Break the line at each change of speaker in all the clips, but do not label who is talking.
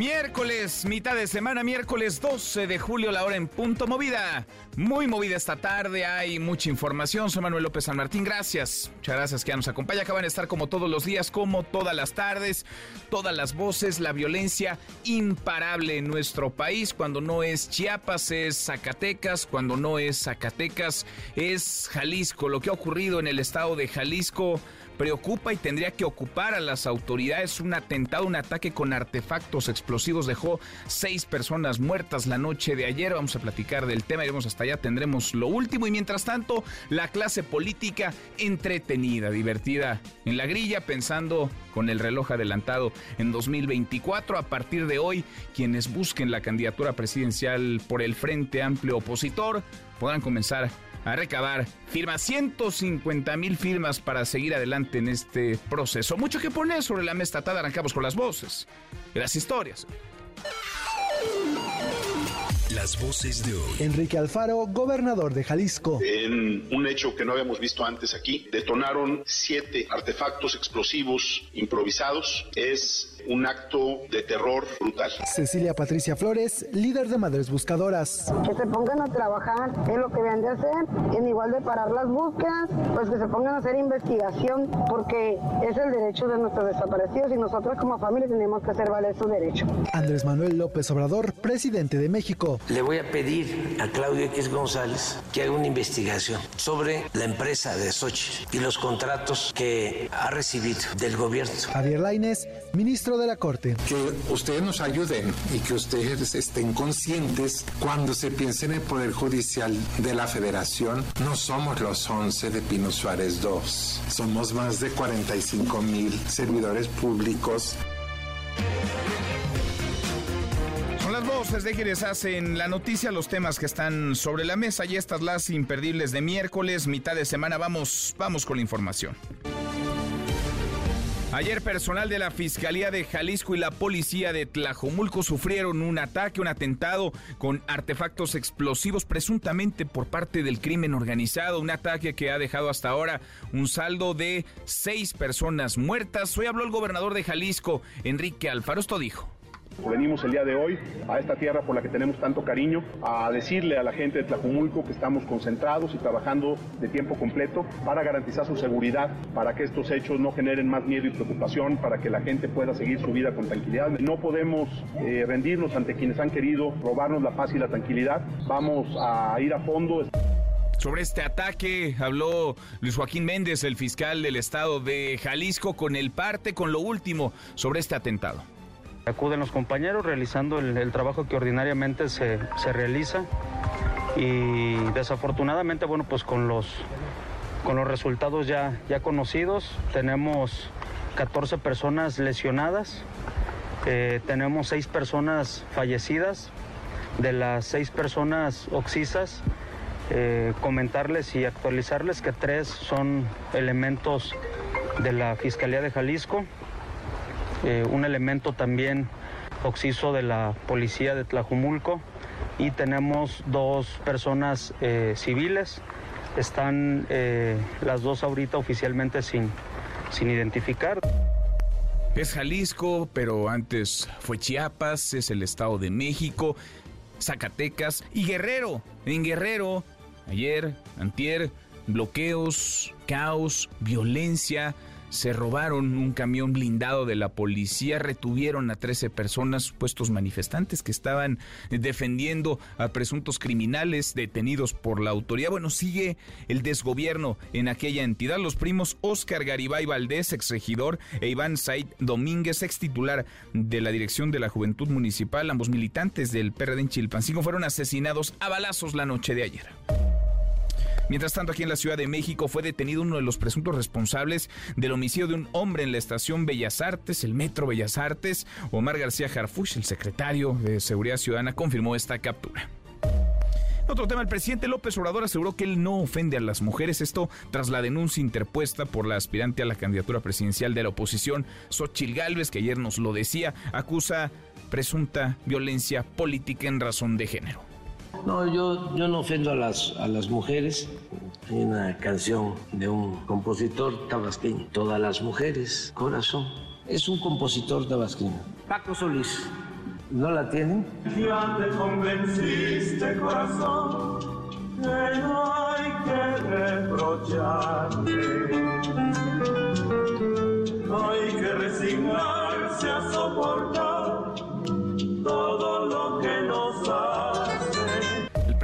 Miércoles, mitad de semana, miércoles 12 de julio, la hora en punto movida. Muy movida esta tarde, hay mucha información. Soy Manuel López San Martín, gracias. Muchas gracias que nos acompaña. Acaban de estar como todos los días, como todas las tardes, todas las voces, la violencia imparable en nuestro país. Cuando no es Chiapas, es Zacatecas. Cuando no es Zacatecas, es Jalisco. Lo que ha ocurrido en el estado de Jalisco preocupa y tendría que ocupar a las autoridades. Un atentado, un ataque con artefactos explosivos dejó seis personas muertas la noche de ayer. Vamos a platicar del tema, iremos hasta allá, tendremos lo último y mientras tanto la clase política entretenida, divertida en la grilla, pensando con el reloj adelantado en 2024. A partir de hoy, quienes busquen la candidatura presidencial por el Frente Amplio Opositor podrán comenzar a recabar firmas, 150 mil firmas para seguir adelante en este proceso. Mucho que poner sobre la mesa tarde, arrancamos con las voces y las historias.
Las voces de hoy.
Enrique Alfaro, gobernador de Jalisco.
En un hecho que no habíamos visto antes aquí, detonaron siete artefactos explosivos improvisados. Es un acto de terror brutal.
Cecilia Patricia Flores, líder de Madres Buscadoras.
Que se pongan a trabajar en lo que vean de hacer, en igual de parar las búsquedas, pues que se pongan a hacer investigación, porque es el derecho de nuestros desaparecidos y nosotros como familia tenemos que hacer valer su derecho.
Andrés Manuel López Obrador, presidente de México.
Le voy a pedir a Claudio X González que haga una investigación sobre la empresa de Sochi y los contratos que ha recibido del gobierno.
Javier Laines, ministro de la Corte.
Que ustedes nos ayuden y que ustedes estén conscientes cuando se piense en el Poder Judicial de la Federación. No somos los 11 de Pino Suárez II. Somos más de 45 mil servidores públicos.
Son las voces de quienes hacen la noticia, los temas que están sobre la mesa y estas las imperdibles de miércoles, mitad de semana. Vamos, vamos con la información. Ayer personal de la Fiscalía de Jalisco y la Policía de Tlajomulco sufrieron un ataque, un atentado con artefactos explosivos presuntamente por parte del crimen organizado, un ataque que ha dejado hasta ahora un saldo de seis personas muertas. Hoy habló el gobernador de Jalisco, Enrique Alfaro, esto dijo.
Venimos el día de hoy a esta tierra por la que tenemos tanto cariño a decirle a la gente de Tlajumulco que estamos concentrados y trabajando de tiempo completo para garantizar su seguridad, para que estos hechos no generen más miedo y preocupación, para que la gente pueda seguir su vida con tranquilidad. No podemos eh, rendirnos ante quienes han querido robarnos la paz y la tranquilidad. Vamos a ir a fondo.
Sobre este ataque habló Luis Joaquín Méndez, el fiscal del estado de Jalisco, con el parte, con lo último sobre este atentado.
Acuden los compañeros realizando el, trabajo que ordinariamente se, se, realiza. Y desafortunadamente, bueno, pues con los, con los resultados ya, ya conocidos, tenemos 14 personas lesionadas, eh, tenemos 6 personas fallecidas, de las 6 personas oxisas, eh, comentarles y actualizarles que 3 son elementos de la Fiscalía de Jalisco, eh, un elemento también oxiso de la policía de Tlajumulco y tenemos dos personas eh, civiles. Están eh, las dos ahorita oficialmente sin, sin identificar.
Es Jalisco, pero antes fue Chiapas, es el Estado de México, Zacatecas y Guerrero. En Guerrero, ayer, antier, bloqueos, caos, violencia se robaron un camión blindado de la policía, retuvieron a 13 personas, supuestos manifestantes que estaban defendiendo a presuntos criminales detenidos por la autoridad. Bueno, sigue el desgobierno en aquella entidad. Los primos Oscar Garibay Valdés, exregidor, e Iván Said Domínguez, ex titular de la Dirección de la Juventud Municipal, ambos militantes del PRD en Chilpancingo, fueron asesinados a balazos la noche de ayer. Mientras tanto, aquí en la Ciudad de México fue detenido uno de los presuntos responsables del homicidio de un hombre en la estación Bellas Artes, el Metro Bellas Artes. Omar García Harfuch, el secretario de Seguridad Ciudadana, confirmó esta captura. Otro tema, el presidente López Obrador aseguró que él no ofende a las mujeres, esto tras la denuncia interpuesta por la aspirante a la candidatura presidencial de la oposición, Xochil Gálvez, que ayer nos lo decía, acusa presunta violencia política en razón de género.
No, yo, no ofendo a las, a las mujeres. Hay una canción de un compositor tabasqueño, Todas las mujeres, corazón. Es un compositor tabasqueño, Paco Solís. ¿No la tienen?
Ya te convenciste, corazón, que no hay que reprocharte. No hay que resignarse a soportar todo lo que nos hace.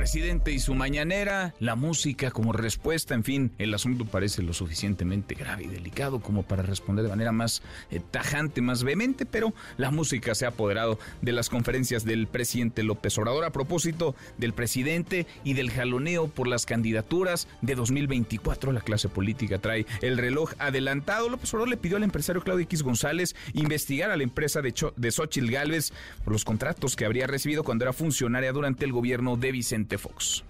Presidente y su mañanera, la música como respuesta, en fin, el asunto parece lo suficientemente grave y delicado como para responder de manera más eh, tajante, más vehemente, pero la música se ha apoderado de las conferencias del presidente López Obrador a propósito del presidente y del jaloneo por las candidaturas de 2024. La clase política trae el reloj adelantado. López Obrador le pidió al empresario Claudio X González investigar a la empresa de, Cho de Gálvez por los contratos que habría recibido cuando era funcionaria durante el gobierno de Vicente Fox.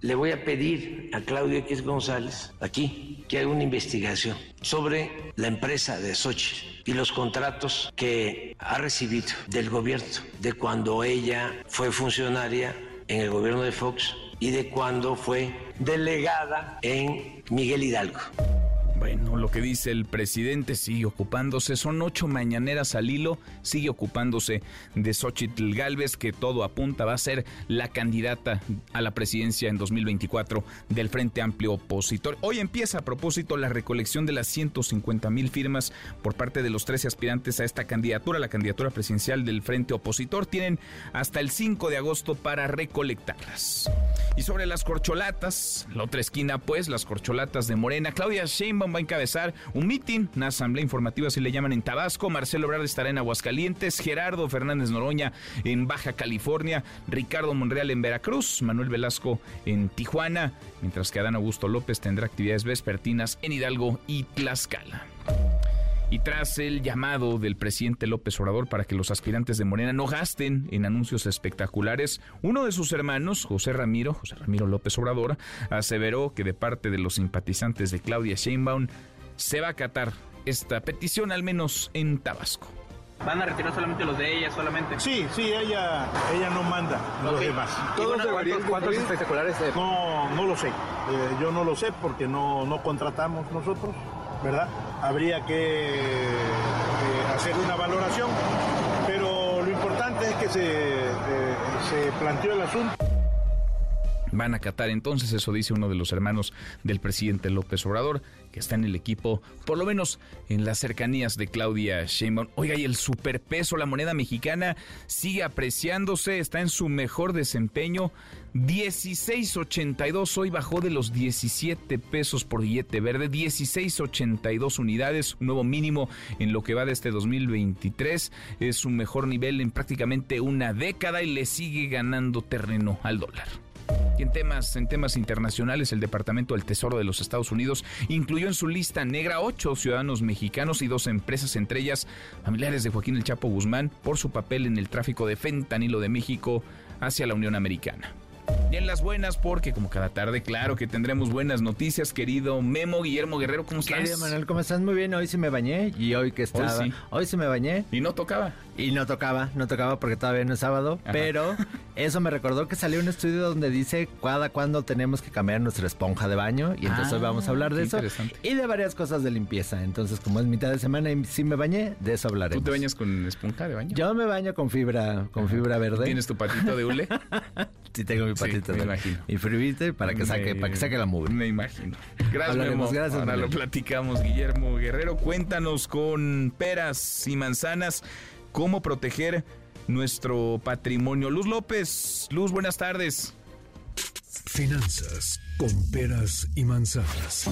Le voy a pedir a Claudio X González aquí que haga una investigación sobre la empresa de Sochi y los contratos que ha recibido del gobierno de cuando ella fue funcionaria en el gobierno de Fox y de cuando fue delegada en Miguel Hidalgo.
Bueno, lo que dice el presidente sigue ocupándose, son ocho mañaneras al hilo, sigue ocupándose de Xochitl Galvez, que todo apunta va a ser la candidata a la presidencia en 2024 del Frente Amplio Opositor. Hoy empieza a propósito la recolección de las 150 mil firmas por parte de los 13 aspirantes a esta candidatura, la candidatura presidencial del Frente Opositor. Tienen hasta el 5 de agosto para recolectarlas. Y sobre las corcholatas, la otra esquina, pues, las corcholatas de Morena, Claudia Sheinbaum va a encabezar un mitin, una asamblea informativa, si le llaman en Tabasco. Marcelo Ebrard estará en Aguascalientes, Gerardo Fernández Noroña en Baja California, Ricardo Monreal en Veracruz, Manuel Velasco en Tijuana, mientras que Adán Augusto López tendrá actividades vespertinas en Hidalgo y Tlaxcala. Y tras el llamado del presidente López Obrador para que los aspirantes de Morena no gasten en anuncios espectaculares, uno de sus hermanos, José Ramiro, José Ramiro López Obrador, aseveró que de parte de los simpatizantes de Claudia Sheinbaum se va a acatar esta petición, al menos en Tabasco.
¿Van a retirar solamente los de ella, solamente?
Sí, sí, ella, ella no manda los
Ok.
demás.
¿Todos deberían ¿Cuántos espectaculares? eh,
No, no lo sé. Eh, yo no lo sé porque no, no contratamos nosotros, ¿verdad? Habría que eh, hacer una valoración, pero lo importante es que se, eh, se planteó el asunto.
Van a acatar entonces, eso dice uno de los hermanos del presidente López Obrador, que está en el equipo, por lo menos en las cercanías de Claudia Sheinbaum. Oiga, y el superpeso, la moneda mexicana, sigue apreciándose, está en su mejor desempeño. 16.82 hoy bajó de los 17 pesos por billete verde, 16.82 unidades, un nuevo mínimo en lo que va de este 2023. Es su mejor nivel en prácticamente una década y le sigue ganando terreno al dólar. En temas, en temas internacionales, el Departamento del Tesoro de los Estados Unidos incluyó en su lista negra ocho ciudadanos mexicanos y dos empresas, entre ellas familiares de Joaquín El Chapo Guzmán, por su papel en el tráfico de fentanilo de México hacia la Unión Americana. Y en las buenas, porque como cada tarde, claro que tendremos buenas noticias, querido Memo Guillermo Guerrero, ¿cómo estás?
Querido Manuel, ¿cómo estás? Muy bien, hoy sí me bañé y hoy que estaba...
sí.
Hoy sí me bañé.
Y no tocaba.
Y no tocaba, no tocaba porque todavía no es sábado,
Ajá.
pero eso me recordó que salió un estudio donde dice cada cuándo tenemos que cambiar nuestra esponja de baño y entonces
Ah,
hoy vamos a hablar de eso
interesante.
y de varias cosas de limpieza. Entonces, como es mitad de semana y sí me bañé, de eso
¿Tú
hablaremos.
te bañas con esponja de baño?
Yo me baño con fibra, con fibra verde.
¿Tienes tu patito de hule?
Sí, tengo mi Patita
me imagino.
Mi fribite para que saque, para que saque la mugre.
Me imagino. Gracias,
Hablaremos,
Memo.
gracias,
Ahora lo platicamos, Guillermo Guerrero. Cuéntanos con peras y manzanas cómo proteger nuestro patrimonio. Luz López, Luz, buenas tardes.
Finanzas con peras y manzanas.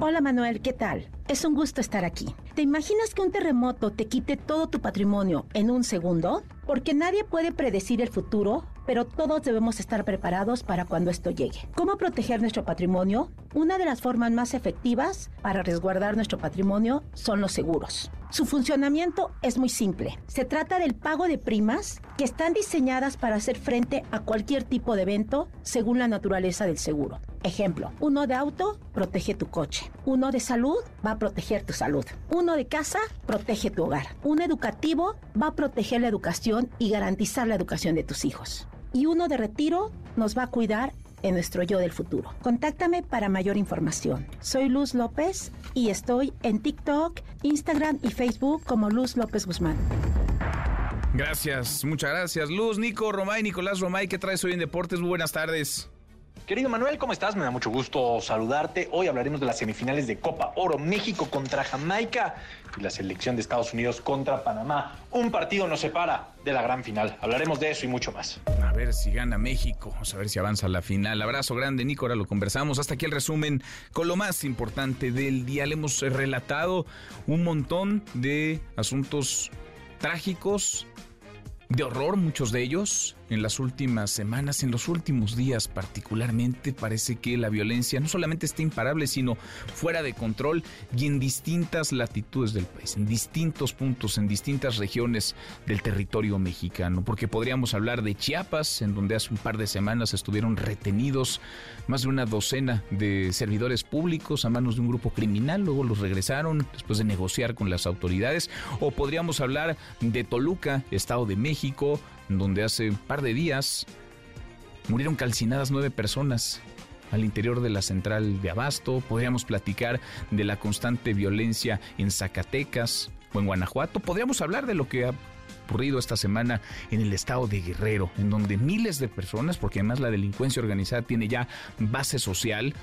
Hola Manuel, ¿qué tal? Es un gusto estar aquí. ¿Te imaginas que un terremoto te quite todo tu patrimonio en un segundo? Porque nadie puede predecir el futuro, pero todos debemos estar preparados para cuando esto llegue. ¿Cómo proteger nuestro patrimonio? Una de las formas más efectivas para resguardar nuestro patrimonio son los seguros. Su funcionamiento es muy simple. Se trata del pago de primas que están diseñadas para hacer frente a cualquier tipo de evento según la naturaleza del seguro. Ejemplo, uno de auto protege tu coche, uno de salud va proteger tu salud, uno de casa protege tu hogar, un educativo va a proteger la educación y garantizar la educación de tus hijos. Y uno de retiro nos va a cuidar en nuestro yo del futuro. Contáctame para mayor información. Soy Luz López y estoy en TikTok, Instagram y Facebook como Luz López Guzmán.
Gracias, muchas gracias. Luz, Nico, Romay, Nicolás Romay, ¿qué traes hoy en Deportes? Muy buenas tardes.
Querido Manuel, ¿cómo estás? Me da mucho gusto saludarte. Hoy hablaremos de las semifinales de Copa Oro, México contra Jamaica y la selección de Estados Unidos contra Panamá. Un partido nos separa de la gran final. Hablaremos de eso y mucho más.
A ver si gana México, vamos a ver si avanza la final. Abrazo grande, Nico, ahora lo conversamos. Hasta aquí el resumen con lo más importante del día. Le hemos relatado un montón de asuntos trágicos, de horror, muchos de ellos, en las últimas semanas, en los últimos días particularmente, parece que la violencia no solamente está imparable, sino fuera de control y en distintas latitudes del país, en distintos puntos, en distintas regiones del territorio mexicano. Porque podríamos hablar de Chiapas, en donde hace un par de semanas estuvieron retenidos más de una docena de servidores públicos a manos de un grupo criminal, luego los regresaron después de negociar con las autoridades. O podríamos hablar de Toluca, Estado de México, donde hace un par de días murieron calcinadas nueve personas al interior de la central de Abasto. Podríamos platicar de la constante violencia en Zacatecas o en Guanajuato. Podríamos hablar de lo que ha ocurrido esta semana en el estado de Guerrero, en donde miles de personas, porque además la delincuencia organizada tiene ya base social,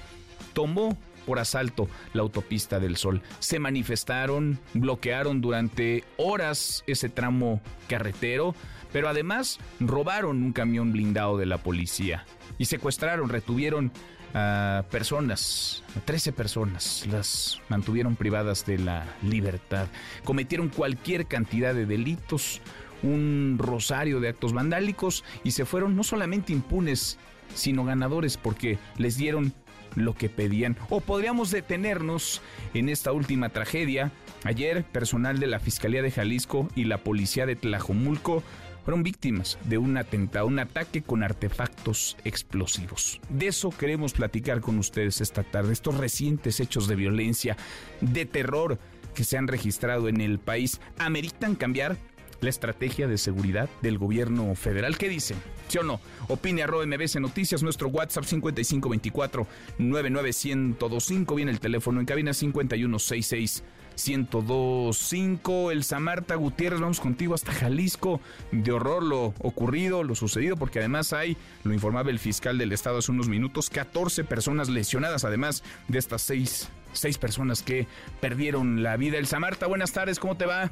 tomó por asalto la autopista del Sol. Se manifestaron, bloquearon durante horas ese tramo carretero, pero además robaron un camión blindado de la policía y secuestraron, retuvieron a personas, a 13 personas, las mantuvieron privadas de la libertad. Cometieron cualquier cantidad de delitos, un rosario de actos vandálicos y se fueron no solamente impunes, sino ganadores porque les dieron lo que pedían. O podríamos detenernos en esta última tragedia. Ayer, personal de la Fiscalía de Jalisco y la Policía de Tlajomulco fueron víctimas de un atentado, un ataque con artefactos explosivos. De eso queremos platicar con ustedes esta tarde, estos recientes hechos de violencia, de terror que se han registrado en el país, ameritan cambiar la estrategia de seguridad del gobierno federal. ¿Qué dicen? ¿Sí o no? Opine arroba MBC Noticias, nuestro WhatsApp 5524 99125, viene el teléfono en cabina 5166 1025. El Samarta Gutiérrez, vamos contigo hasta Jalisco. De horror lo ocurrido, lo sucedido, porque además hay, lo informaba el fiscal del estado hace unos minutos, 14 personas lesionadas, además de estas seis, seis personas que perdieron la vida. El Samarta, buenas tardes, ¿cómo te va?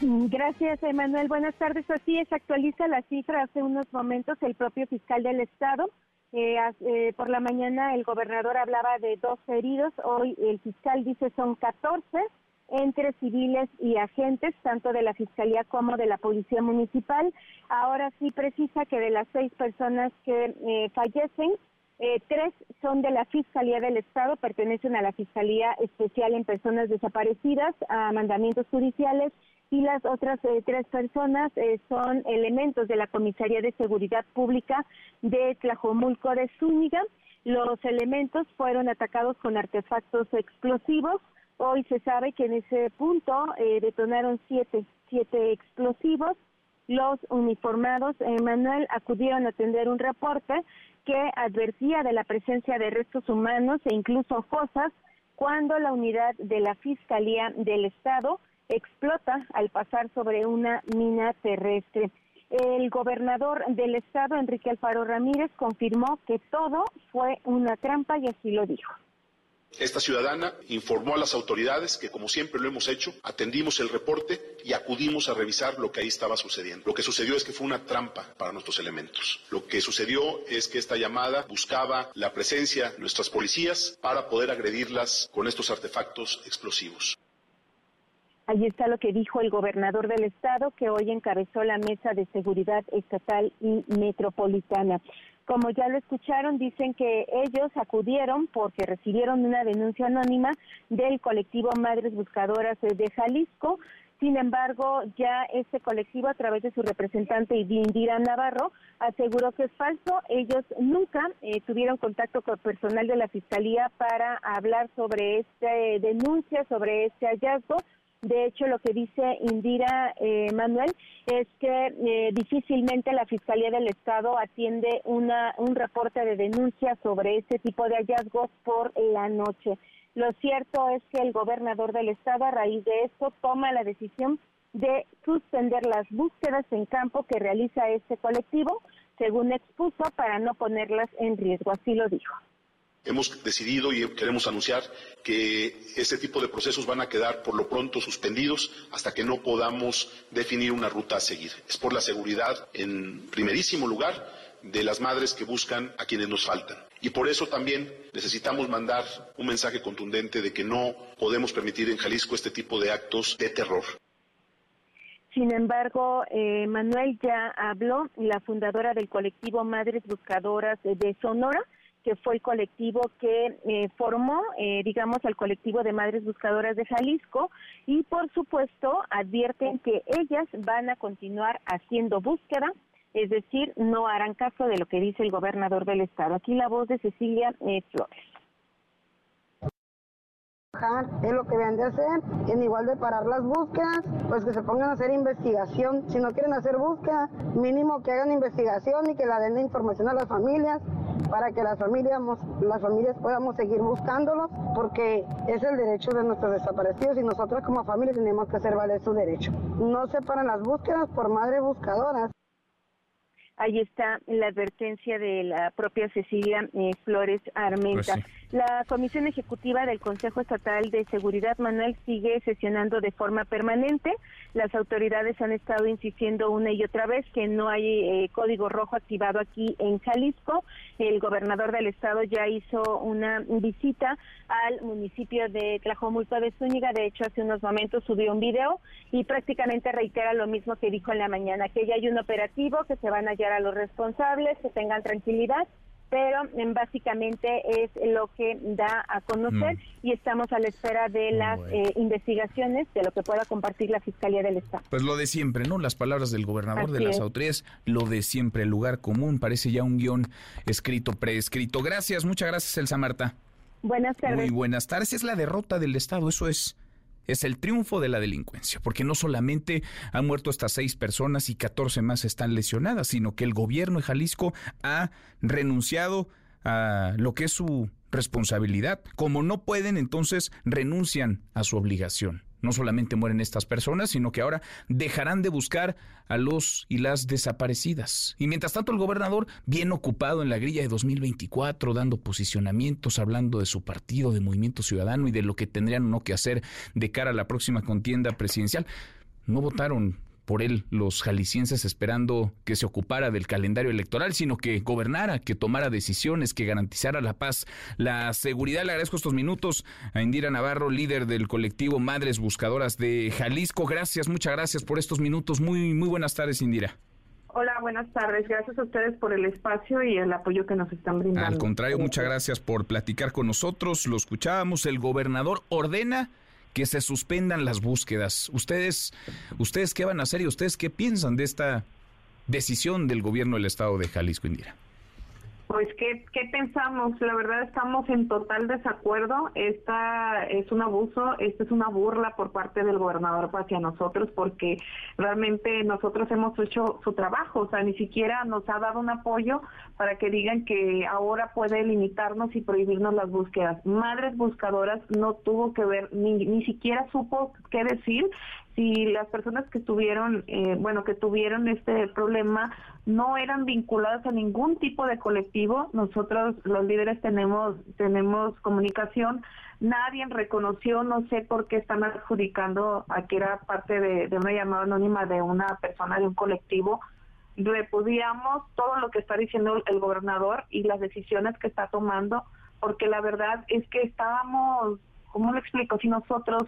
Gracias, Emanuel. Buenas tardes. Así es, actualiza la cifra hace unos momentos el propio fiscal del Estado. Eh, eh, por la mañana el gobernador hablaba de dos heridos, hoy el fiscal dice son 14 entre civiles y agentes, tanto de la Fiscalía como de la Policía Municipal. Ahora sí precisa que de las seis personas que eh, fallecen, eh, tres son de la Fiscalía del Estado, pertenecen a la Fiscalía Especial en Personas Desaparecidas, a mandamientos judiciales, y las otras eh, tres personas eh, son elementos de la Comisaría de Seguridad Pública de Tlajomulco de Zúñiga. Los elementos fueron atacados con artefactos explosivos. Hoy se sabe que en ese punto detonaron siete, siete explosivos. Los uniformados, Manuel, acudieron a atender un reporte que advertía de la presencia de restos humanos e incluso fosas cuando la unidad de la Fiscalía del Estado explota al pasar sobre una mina terrestre. El gobernador del estado, Enrique Alfaro Ramírez, confirmó que todo fue una trampa y así lo dijo.
Esta ciudadana informó a las autoridades que, como siempre lo hemos hecho, atendimos el reporte y acudimos a revisar lo que ahí estaba sucediendo. Lo que sucedió es que fue una trampa para nuestros elementos. Lo que sucedió es que esta llamada buscaba la presencia de nuestras policías para poder agredirlas con estos artefactos explosivos.
Allí está lo que dijo el gobernador del estado, que hoy encabezó la mesa de seguridad estatal y metropolitana. Como ya lo escucharon, dicen que ellos acudieron porque recibieron una denuncia anónima del colectivo Madres Buscadoras de Jalisco Sin embargo, ya este colectivo, a través de su representante Indira Navarro, aseguró que es falso. Ellos nunca eh, tuvieron contacto con personal de la Fiscalía para hablar sobre esta denuncia, sobre este hallazgo. De hecho, lo que dice Indira eh, Manuel es que eh, difícilmente la Fiscalía del Estado atiende una, un reporte de denuncia sobre este tipo de hallazgos por la noche. Lo cierto es que el gobernador del estado a raíz de esto toma la decisión de suspender las búsquedas en campo que realiza este colectivo, según expuso, para no ponerlas en riesgo. Así lo dijo.
Hemos decidido y queremos anunciar que este tipo de procesos van a quedar por lo pronto suspendidos hasta que no podamos definir una ruta a seguir. Es por la seguridad, en primerísimo lugar, de las madres que buscan a quienes nos faltan. Y por eso también necesitamos mandar un mensaje contundente de que no podemos permitir en Jalisco este tipo de actos de terror.
Sin embargo, eh, Manuel ya habló, la fundadora del colectivo Madres Buscadoras de Sonora, que fue el colectivo que eh, formó, eh, digamos, al colectivo de Madres Buscadoras de Jalisco y, por supuesto, advierten que ellas van a continuar haciendo búsqueda es decir, no harán caso de lo que dice el gobernador del estado. Aquí la voz de Cecilia eh,
Es lo que deben de hacer, en igual de parar las búsquedas, pues que se pongan a hacer investigación. Si no quieren hacer búsqueda, mínimo que hagan investigación y que la den la información a las familias para que las familias, las familias podamos seguir buscándolos, porque es el derecho de nuestros desaparecidos y nosotros como familia tenemos que hacer valer su derecho. No se paran las búsquedas por madres buscadoras.
Ahí está la advertencia de la propia Cecilia eh, Flores Armenta. Pues la Comisión Ejecutiva del Consejo Estatal de Seguridad, Manuel, sigue sesionando de forma permanente. Las autoridades han estado insistiendo una y otra vez que no hay eh, código rojo activado aquí en Jalisco. El gobernador del estado ya hizo una visita al municipio de Tlajomulco de Zúñiga. De hecho, hace unos momentos subió un video y prácticamente reitera lo mismo que dijo en la mañana, que ya hay un operativo, que se van a hallar a los responsables, que tengan tranquilidad pero em, básicamente es lo que da a conocer mm. y estamos a la espera de las eh, investigaciones de lo que pueda compartir la Fiscalía del Estado.
Pues lo de siempre, ¿no? Las palabras del gobernador de las autoridades, lo de siempre, el lugar común, parece ya un guion escrito, preescrito. Gracias, muchas gracias, Elsa Marta.
Buenas tardes.
Muy buenas tardes. Es la derrota del Estado, eso es es el triunfo de la delincuencia, porque no solamente han muerto hasta seis personas y 14 más están lesionadas, sino que el gobierno de Jalisco ha renunciado a lo que es su responsabilidad. Como no pueden, entonces renuncian a su obligación no solamente mueren estas personas, sino que ahora dejarán de buscar a los y las desaparecidas. Y mientras tanto el gobernador, bien ocupado en la grilla de 2024, dando posicionamientos, hablando de su partido, de Movimiento Ciudadano y de lo que tendrían o no que hacer de cara a la próxima contienda presidencial, no votaron por él los jaliscienses esperando que se ocupara del calendario electoral, sino que gobernara, que tomara decisiones, que garantizara la paz, la seguridad. Le agradezco estos minutos a Indira Navarro, líder del colectivo Madres Buscadoras de Jalisco. Gracias, muchas gracias por estos minutos. Muy, muy buenas tardes, Indira.
Hola, buenas tardes. Gracias a ustedes por el espacio y el apoyo que nos están brindando.
Al contrario, muchas gracias por platicar con nosotros. Lo escuchábamos. El gobernador ordena que se suspendan las búsquedas. ¿Ustedes, ustedes qué van a hacer y ustedes qué piensan de esta decisión del gobierno del estado de Jalisco, Indira?
Pues, ¿qué, ¿qué pensamos? La verdad estamos en total desacuerdo. Esta es un abuso, esta es una burla por parte del gobernador hacia nosotros porque realmente nosotros hemos hecho su trabajo, o sea, ni siquiera nos ha dado un apoyo para que digan que ahora puede limitarnos y prohibirnos las búsquedas. Madres buscadoras no tuvo que ver, ni, ni siquiera supo qué decir si las personas que tuvieron, eh, bueno, que tuvieron este problema no eran vinculadas a ningún tipo de colectivo, nosotros los líderes tenemos tenemos comunicación, nadie reconoció, no sé por qué están adjudicando a que era parte de, de una llamada anónima de una persona de un colectivo. Repudiamos todo lo que está diciendo el gobernador y las decisiones que está tomando, porque la verdad es que estábamos, ¿cómo lo explico? Si nosotros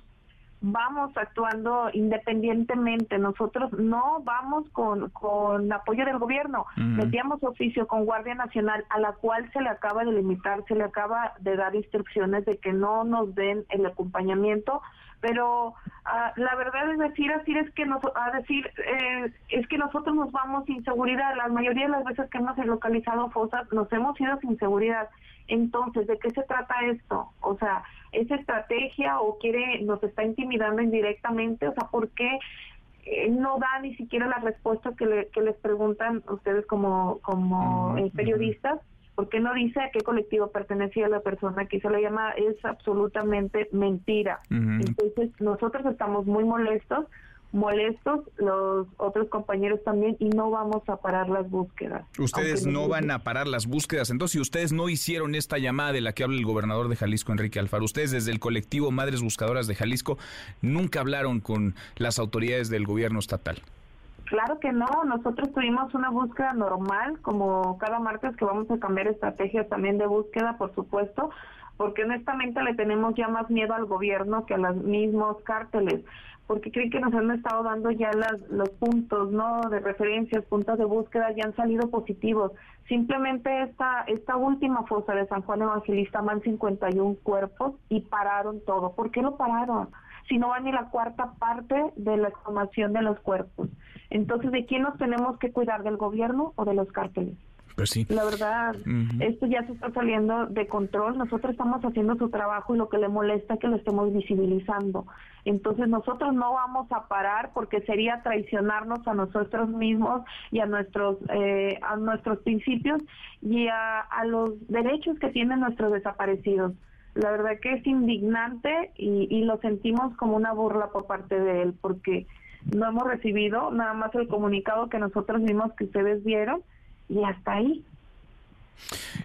vamos actuando independientemente. Nosotros no vamos con, con apoyo del gobierno. Metíamos oficio con Guardia Nacional, a la cual se le acaba de limitar, se le acaba de dar instrucciones de que no nos den el acompañamiento pero ah, la verdad es decir así es que nos, a decir eh, es que nosotros nos vamos sin seguridad la mayoría de las veces que hemos localizado fosas nos hemos ido sin seguridad entonces de qué se trata esto o sea es estrategia o quiere nos está intimidando indirectamente o sea por qué eh, no da ni siquiera la respuesta que, que les preguntan ustedes como como eh, periodistas porque no dice a qué colectivo pertenecía la persona que se le llama, es absolutamente mentira. Entonces, nosotros estamos muy molestos, molestos, los otros compañeros también, y no vamos a parar las búsquedas.
Ustedes no van a parar las búsquedas, entonces si ustedes no hicieron esta llamada de la que habla el gobernador de Jalisco, Enrique Alfaro, ustedes desde el colectivo Madres Buscadoras de Jalisco nunca hablaron con las autoridades del gobierno estatal.
Claro que no, nosotros tuvimos una búsqueda normal, como cada martes que vamos a cambiar estrategias también de búsqueda, por supuesto, porque honestamente le tenemos ya más miedo al gobierno que a los mismos cárteles, porque creen que nos han estado dando ya las, los puntos, ¿no? De referencias, puntos de búsqueda ya han salido positivos. Simplemente esta, esta última fosa de San Juan Evangelista van 51 cuerpos y pararon todo. ¿Por qué lo pararon? Si no van ni la cuarta parte de la exhumación de los cuerpos. Entonces, ¿de quién nos tenemos que cuidar? ¿Del gobierno o de los cárteles?
Pues sí.
La verdad, esto ya se está saliendo de control. Nosotros estamos haciendo su trabajo y lo que le molesta es que lo estemos visibilizando. Entonces nosotros no vamos a parar porque sería traicionarnos a nosotros mismos y a nuestros eh, a nuestros principios y a, los derechos que tienen nuestros desaparecidos. La verdad que es indignante y, y lo sentimos como una burla por parte de él porque no hemos recibido nada más el comunicado que nosotros vimos que ustedes vieron y hasta ahí.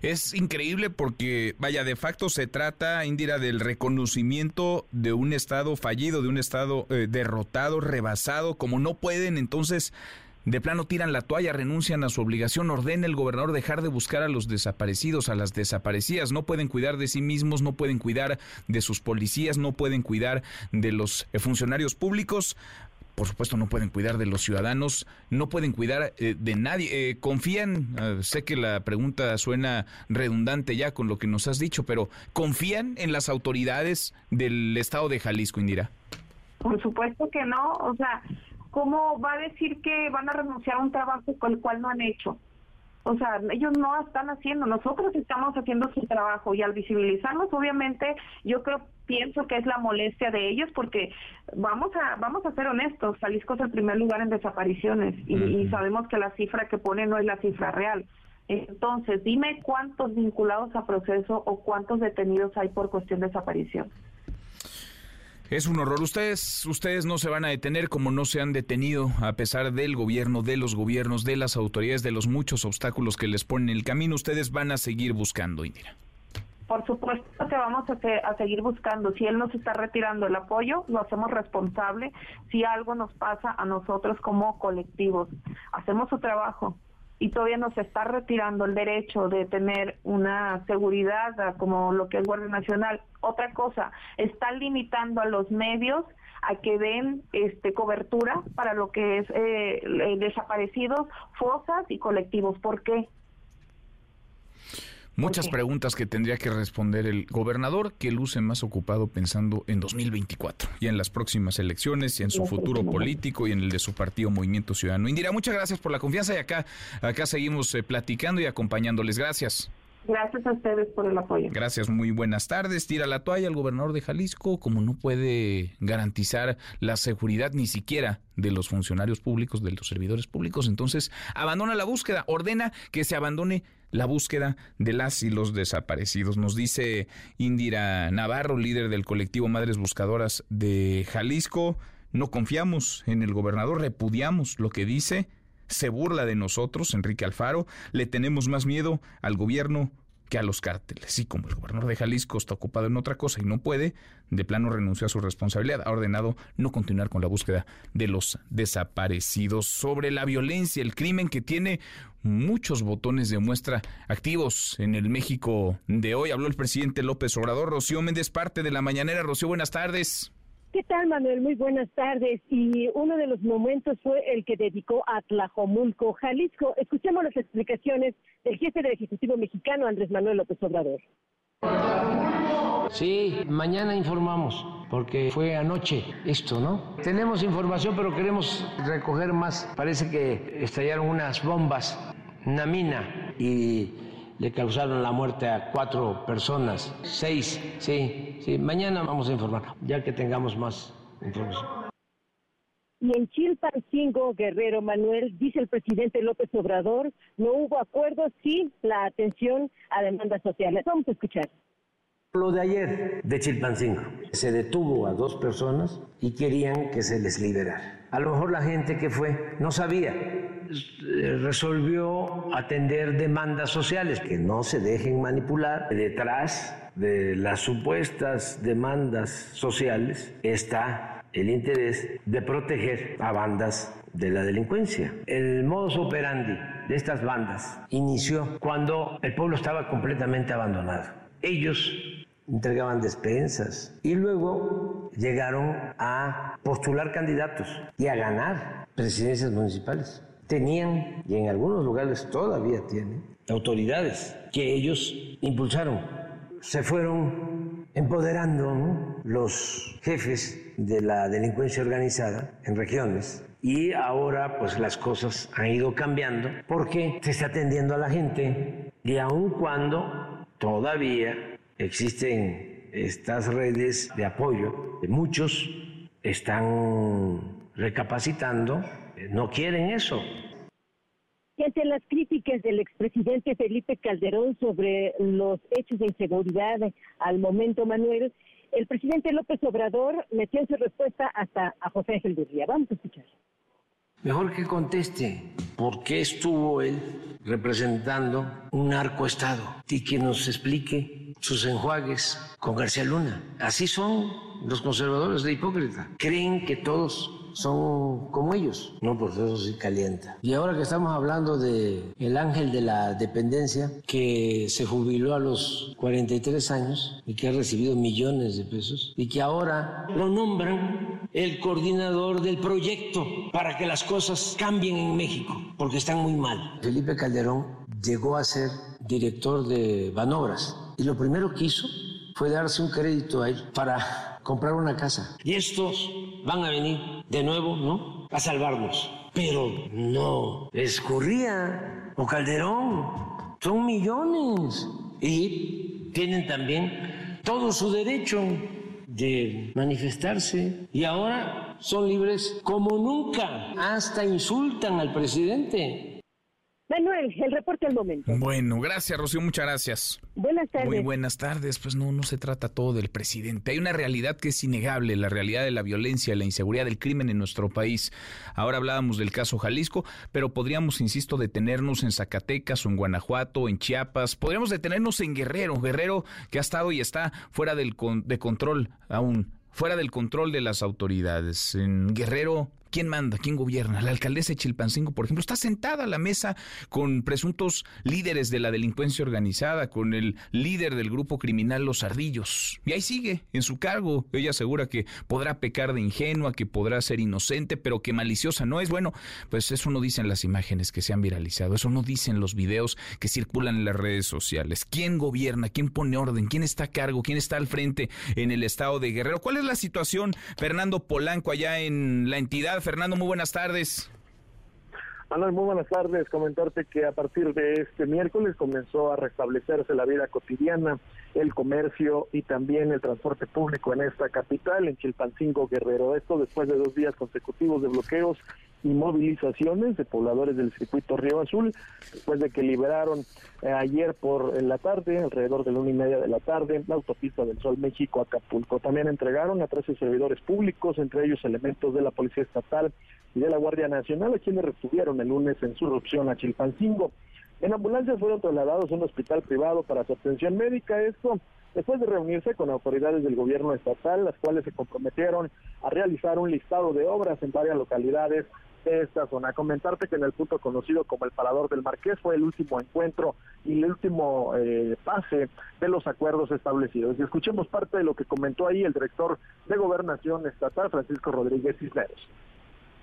Es increíble porque, vaya, de facto se trata, Indira, del reconocimiento de un Estado fallido, de un Estado eh, derrotado, rebasado, como no pueden, entonces de plano tiran la toalla, renuncian a su obligación, ordena el gobernador dejar de buscar a los desaparecidos, a las desaparecidas, no pueden cuidar de sí mismos, no pueden cuidar de sus policías, no pueden cuidar de los eh, funcionarios públicos por supuesto no pueden cuidar de los ciudadanos, no pueden cuidar eh, de nadie. Eh, ¿Confían? Eh, sé que la pregunta suena redundante ya con lo que nos has dicho, pero ¿confían en las autoridades del estado de Jalisco, Indira?
Por supuesto que no. O sea, ¿cómo va a decir que van a renunciar a un trabajo con el cual no han hecho? O sea, ellos no están haciendo, nosotros estamos haciendo su trabajo y al visibilizarlos, obviamente, yo creo, pienso que es la molestia de ellos porque vamos a vamos a ser honestos, Jalisco es el primer lugar en desapariciones y, sabemos que la cifra que pone no es la cifra real. Entonces, dime cuántos vinculados a proceso o cuántos detenidos hay por cuestión de desaparición.
Es un horror. Ustedes, ustedes no se van a detener como no se han detenido a pesar del gobierno, de los gobiernos, de las autoridades, de los muchos obstáculos que les ponen en el camino. Ustedes van a seguir buscando, Indira.
Por supuesto que vamos a, a, seguir buscando. Si él nos está retirando el apoyo, lo hacemos responsable. Si algo nos pasa a nosotros como colectivos, hacemos su trabajo y todavía nos está retirando el derecho de tener una seguridad como lo que es Guardia Nacional. Otra cosa, está limitando a los medios a que den este cobertura para lo que es eh, desaparecidos, fosas y colectivos. ¿Por qué?
Muchas preguntas que tendría que responder el gobernador, que luce más ocupado pensando en 2024 y en las próximas elecciones y en su futuro político y en el de su partido Movimiento Ciudadano. Indira, muchas gracias por la confianza y acá, acá seguimos eh, platicando y acompañándoles. Gracias.
Gracias a ustedes por el apoyo.
Gracias, muy buenas tardes. Tira la toalla al gobernador de Jalisco, como no puede garantizar la seguridad ni siquiera de los funcionarios públicos, de los servidores públicos, entonces abandona la búsqueda, ordena que se abandone la búsqueda de las y los desaparecidos. Nos dice Indira Navarro, líder del colectivo Madres Buscadoras de Jalisco, no confiamos en el gobernador, repudiamos lo que dice se burla de nosotros, Enrique Alfaro, le tenemos más miedo al gobierno que a los cárteles. Y como el gobernador de Jalisco está ocupado en otra cosa y no puede, de plano renunció a su responsabilidad. Ha ordenado no continuar con la búsqueda de los desaparecidos. Sobre la violencia, el crimen que tiene muchos botones de muestra activos en el México de hoy. Habló el presidente López Obrador. Rocío Méndez, parte de la mañanera. Rocío, buenas tardes.
¿Qué tal, Manuel? Muy buenas tardes. Y uno de los momentos fue el que dedicó a Tlajomulco, Jalisco. Escuchemos las explicaciones del jefe del Ejecutivo mexicano, Andrés Manuel López Obrador.
Sí, mañana informamos, porque fue anoche esto, ¿no? Tenemos información, pero queremos recoger más. Parece que estallaron unas bombas, una mina, y le causaron la muerte a cuatro personas, seis, sí, sí. Mañana vamos a informar, ya que tengamos más información.
Y en Chilpancingo, Guerrero Manuel, dice el presidente López Obrador, no hubo acuerdo sin la atención a demandas sociales. Vamos a escuchar.
Lo de ayer de Chilpancingo, se detuvo a dos personas y querían que se les liberara. A lo mejor la gente que fue no sabía, resolvió atender demandas sociales, que no se dejen manipular. Detrás de las supuestas demandas sociales está el interés de proteger a bandas de la delincuencia. El modus operandi de estas bandas inició cuando el pueblo estaba completamente abandonado. Ellos entregaban despensas y luego llegaron a postular candidatos y a ganar presidencias municipales. Tenían, y en algunos lugares todavía tienen, autoridades que ellos impulsaron. Se fueron empoderando los jefes de la delincuencia organizada en regiones y ahora pues las cosas han ido cambiando porque se está atendiendo a la gente y aun cuando todavía existen estas redes de apoyo, muchos están recapacitando, no quieren eso.
Y ante las críticas del expresidente Felipe Calderón sobre los hechos de inseguridad al momento, Manuel, el presidente López Obrador metió en su respuesta hasta a José Ángel Gurría. Vamos a escuchar.
Mejor que conteste por qué estuvo él representando un narcoestado y que nos explique sus enjuagues con García Luna. Así son los conservadores de hipócrita. Creen que todos son como ellos. No, por eso sí calienta. Y ahora que estamos hablando de el ángel de la dependencia, que se jubiló a los 43 años y que ha recibido millones de pesos, y que ahora lo nombran el coordinador del proyecto para que las cosas cambien en México, porque están muy mal. Felipe Calderón llegó a ser director de Banobras y lo primero que hizo fue darse un crédito a él para comprar una casa. Y estos van a venir de nuevo, ¿no? A salvarnos. Pero no, escurría o Calderón. Son millones. Y tienen también todo su derecho de manifestarse. Y ahora son libres como nunca. Hasta insultan al presidente.
Manuel, el reporte al momento.
Bueno, gracias, Rocío, muchas gracias.
Buenas tardes.
Muy buenas tardes. Pues no, no se trata todo del presidente. Hay una realidad que es innegable, la realidad de la violencia, la inseguridad, del crimen en nuestro país. Ahora hablábamos del caso Jalisco, pero podríamos, insisto, detenernos en Zacatecas o en Guanajuato, en Chiapas. Podríamos detenernos en Guerrero, Guerrero que ha estado y está fuera del de control aún fuera del control de las autoridades. En Guerrero ¿Quién manda? ¿Quién gobierna? La alcaldesa de Chilpancingo, por ejemplo, está sentada a la mesa con presuntos líderes de la delincuencia organizada, con el líder del grupo criminal Los Ardillos. Y ahí sigue, en su cargo. Ella asegura que podrá pecar de ingenua, que podrá ser inocente, pero que maliciosa no es. Bueno, pues eso no dicen las imágenes que se han viralizado, eso no dicen los videos que circulan en las redes sociales. ¿Quién gobierna? ¿Quién pone orden? ¿Quién está a cargo? ¿Quién está al frente en el estado de Guerrero? ¿Cuál es la situación, Fernando Polanco, allá en la entidad? Fernando, muy buenas tardes.
Manuel, muy buenas tardes. Comentarte que a partir de este miércoles comenzó a restablecerse la vida cotidiana, el comercio y también el transporte público en esta capital, en Chilpancingo Guerrero. Esto después de dos días consecutivos de bloqueos y movilizaciones de pobladores del circuito Río Azul, después de que liberaron eh, ayer por la tarde, alrededor de la una y media de la tarde, la autopista del Sol México Acapulco. También entregaron a 13 servidores públicos, entre ellos elementos de la Policía Estatal y de la Guardia Nacional, a quienes retuvieron el lunes en su erupción a Chilpancingo. En ambulancias fueron trasladados a un hospital privado para su atención médica. Esto después de reunirse con autoridades del gobierno estatal, las cuales se comprometieron a realizar un listado de obras en varias localidades
de esta zona. Comentarte que en el punto conocido como el Parador del Marqués fue el último encuentro y el último eh, pase de los acuerdos establecidos. Y escuchemos parte de lo que comentó ahí el director de Gobernación Estatal, Francisco Rodríguez Cisneros.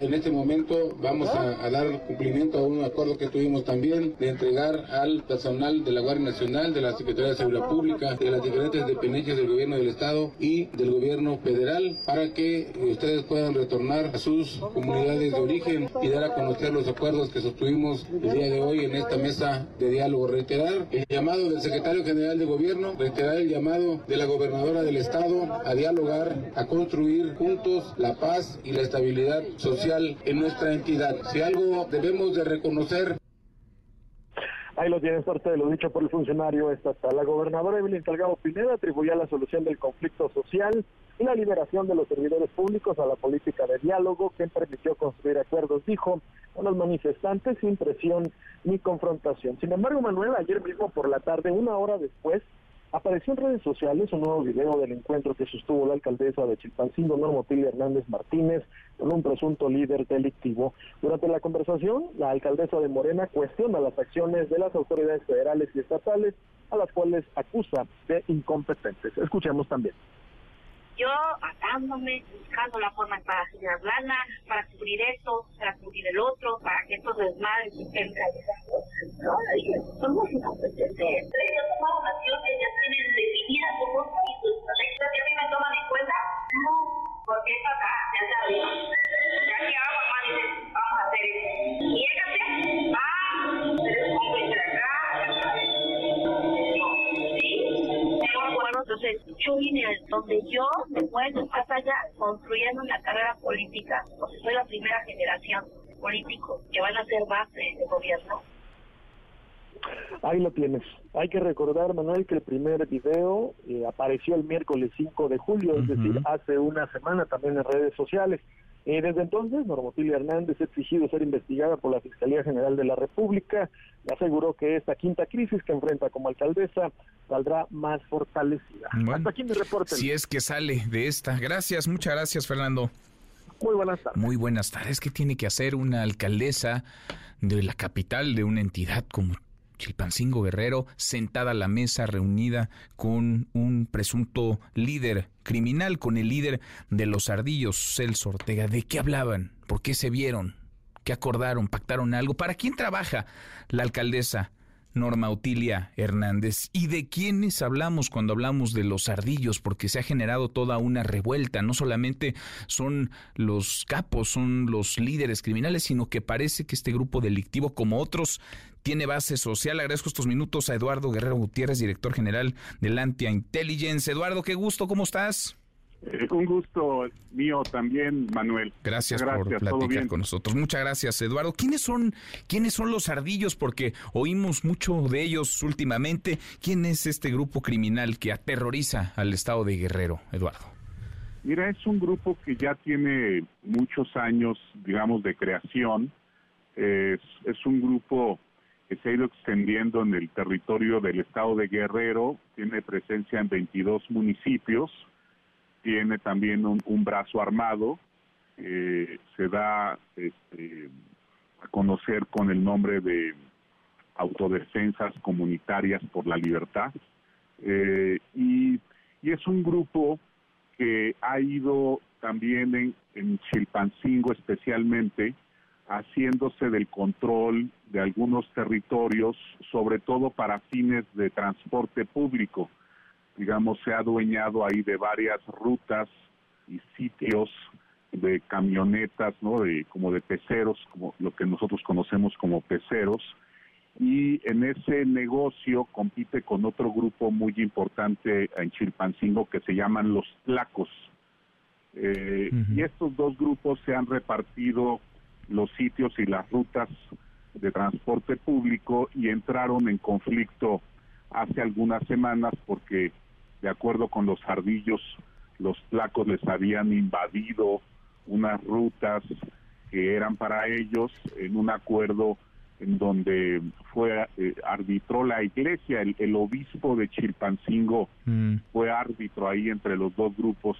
En este momento vamos a, dar cumplimiento a un acuerdo que tuvimos también de entregar al personal de la Guardia Nacional, de la Secretaría de Seguridad Pública, de las diferentes dependencias del gobierno del Estado y del gobierno federal para que ustedes puedan retornar a sus comunidades de origen y dar a conocer los acuerdos que sostuvimos el día de hoy en esta mesa de diálogo. Reiterar el llamado del secretario general de gobierno, reiterar el llamado de la gobernadora del Estado a dialogar, a construir juntos la paz y la estabilidad social en nuestra entidad. Si algo debemos de reconocer
Ahí lo tienes parte de lo dicho por el funcionario estatal. La gobernadora Evelyn Salgado Pineda atribuyó la solución del conflicto social y la liberación de los servidores públicos a la política de diálogo que permitió construir acuerdos, dijo, con los manifestantes sin presión ni confrontación. Sin embargo, Manuel, ayer mismo por la tarde, una hora después, Apareció en redes sociales un nuevo video del encuentro que sostuvo la alcaldesa de Chilpancingo, Normotilia Hernández Martínez, con un presunto líder delictivo. Durante la conversación, la alcaldesa de Morena cuestiona las acciones de las autoridades federales y estatales, a las cuales acusa de incompetentes. Escuchemos también
yo matándome, buscando la forma para lana, para cubrir esto, para cubrir el otro, para que estos desmadres estén realizados. No, somos incompetentes. Construyendo una carrera política, porque soy la primera generación político que van a ser base de gobierno.
Ahí lo tienes. Hay que recordar, Manuel, que el primer video eh, apareció el miércoles 5 de julio, es decir, hace una semana también en redes sociales. Eh, desde entonces, Normotilia Hernández ha exigido ser investigada por la Fiscalía General de la República y aseguró que esta quinta crisis que enfrenta como alcaldesa saldrá más fortalecida.
Hasta aquí mi reporte. Si es que sale de esta. Gracias, muchas gracias, Fernando.
Muy buenas tardes.
Muy buenas tardes. ¿Qué tiene que hacer una alcaldesa de la capital de una entidad como Chilpancingo Guerrero, sentada a la mesa reunida con un presunto líder criminal, con el líder de los ardillos, Celso Ortega. ¿De qué hablaban? ¿Por qué se vieron? ¿Qué acordaron? ¿Pactaron algo? ¿Para quién trabaja la alcaldesa? Norma Utilia Hernández. ¿Y de quiénes hablamos cuando hablamos de los ardillos? Porque se ha generado toda una revuelta. No solamente son los capos, son los líderes criminales, sino que parece que este grupo delictivo, como otros, tiene base social. Agradezco estos minutos a Eduardo Guerrero Gutiérrez, director general del Antia Intelligence. Eduardo, qué gusto, ¿cómo estás?
Eh, un gusto mío también, Manuel.
Gracias, por platicar con nosotros. Muchas gracias, Eduardo. ¿Quiénes son, ¿Quiénes son los ardillos? Porque oímos mucho de ellos últimamente. ¿Quién es este grupo criminal que aterroriza al estado de Guerrero, Eduardo?
Mira, es un grupo que ya tiene muchos años, digamos, de creación. Es, es un grupo que se ha ido extendiendo en el territorio del estado de Guerrero, tiene presencia en 22 municipios tiene también un, brazo armado, eh, se da este, a conocer con el nombre de Autodefensas Comunitarias por la Libertad, eh, y, es un grupo que ha ido también en Chilpancingo especialmente, haciéndose del control de algunos territorios, sobre todo para fines de transporte público digamos, se ha adueñado ahí de varias rutas y sitios de camionetas, ¿no? De, como de peceros, como lo que nosotros conocemos como peceros, y en ese negocio compite con otro grupo muy importante en Chilpancingo que se llaman los Tlacos. Eh, y estos dos grupos se han repartido los sitios y las rutas de transporte público y entraron en conflicto hace algunas semanas porque de acuerdo con los ardillos, los placos les habían invadido unas rutas que eran para ellos en un acuerdo en donde fue eh, arbitró la iglesia, el, obispo de Chilpancingo mm. fue árbitro ahí entre los dos grupos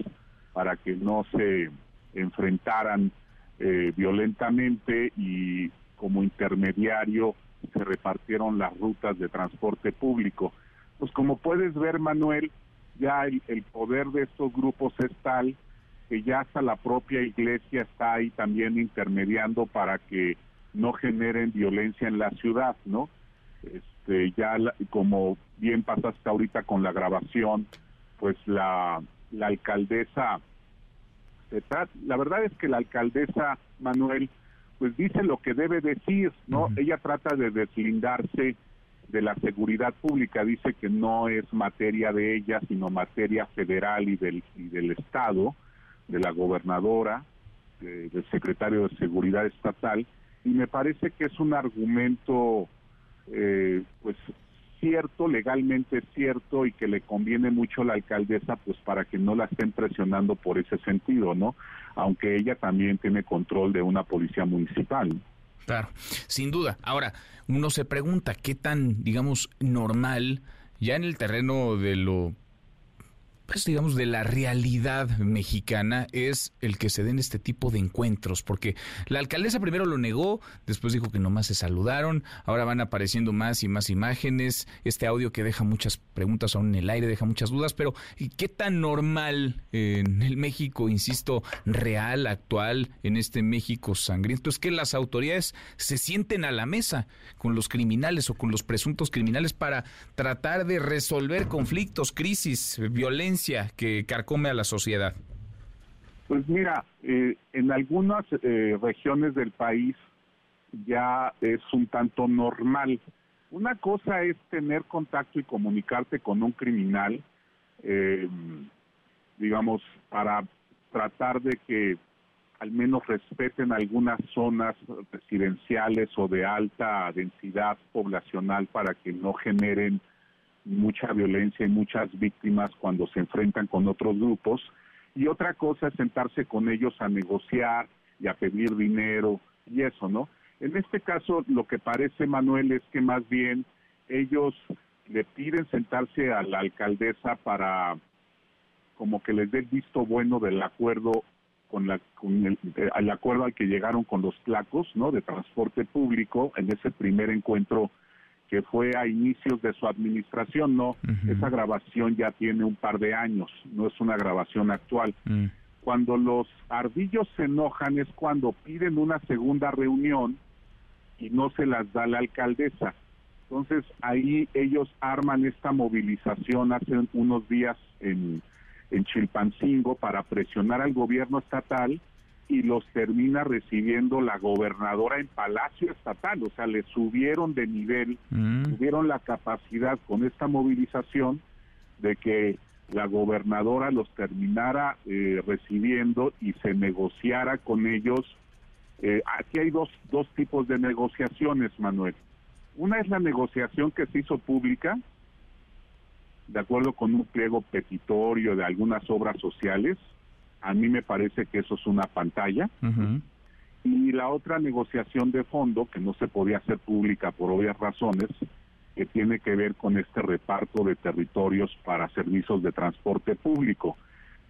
para que no se enfrentaran eh, violentamente y como intermediario se repartieron las rutas de transporte público. Pues como puedes ver, Manuel, ya el, el poder de estos grupos es tal que ya hasta la propia iglesia está ahí también intermediando para que no generen violencia en la ciudad, ¿no? Este, ya como bien pasaste ahorita con la grabación, pues la, la alcaldesa, la verdad es que la alcaldesa Manuel, pues dice lo que debe decir, ¿no? Ella trata de deslindarse de la seguridad pública, dice que no es materia de ella, sino materia federal y del, y del Estado, de la gobernadora, del secretario de Seguridad Estatal, y me parece que es un argumento eh, pues cierto, legalmente cierto y que le conviene mucho a la alcaldesa pues para que no la estén presionando por ese sentido, ¿no? Aunque ella también tiene control de una policía municipal.
Claro, sin duda. Ahora, uno se pregunta qué tan, digamos, normal ya en el terreno de lo pues, digamos, de la realidad mexicana es el que se den este tipo de encuentros, porque la alcaldesa primero lo negó, después dijo que nomás se saludaron, ahora van apareciendo más y más imágenes, este audio que deja muchas preguntas aún en el aire, deja muchas dudas, pero ¿qué tan normal en el México, insisto, real, actual, en este México sangriento, es que las autoridades se sienten a la mesa con los criminales o con los presuntos criminales para tratar de resolver conflictos, crisis, violencia? Que carcome a la sociedad?
Pues mira, eh, en algunas eh, regiones del país ya es un tanto normal. Una cosa es tener contacto y comunicarte con un criminal, eh, digamos, para tratar de que al menos respeten algunas zonas residenciales o de alta densidad poblacional para que no generen mucha violencia y muchas víctimas cuando se enfrentan con otros grupos. Y otra cosa es sentarse con ellos a negociar y a pedir dinero y eso, ¿no? En este caso, lo que parece, Manuel, es que más bien ellos le piden sentarse a la alcaldesa para como que les dé el visto bueno del acuerdo con, la, con el, acuerdo al que llegaron con los placos, ¿no? De transporte público en ese primer encuentro que fue a inicios de su administración, no, esa grabación ya tiene un par de años, no es una grabación actual.
Mm.
Cuando los ardillos se enojan es cuando piden una segunda reunión y no se las da la alcaldesa. Entonces ahí ellos arman esta movilización hace unos días en, en Chilpancingo para presionar al gobierno estatal y los termina recibiendo la gobernadora en Palacio Estatal, o sea, le subieron de nivel,
Mm.
tuvieron la capacidad con esta movilización de que la gobernadora los terminara eh, recibiendo y se negociara con ellos. Eh, aquí hay dos, dos tipos de negociaciones, Manuel. Una es la negociación que se hizo pública, de acuerdo con un pliego petitorio de algunas obras sociales, a mí me parece que eso es una pantalla. Y la otra negociación de fondo, que no se podía hacer pública por obvias razones, que tiene que ver con este reparto de territorios para servicios de transporte público.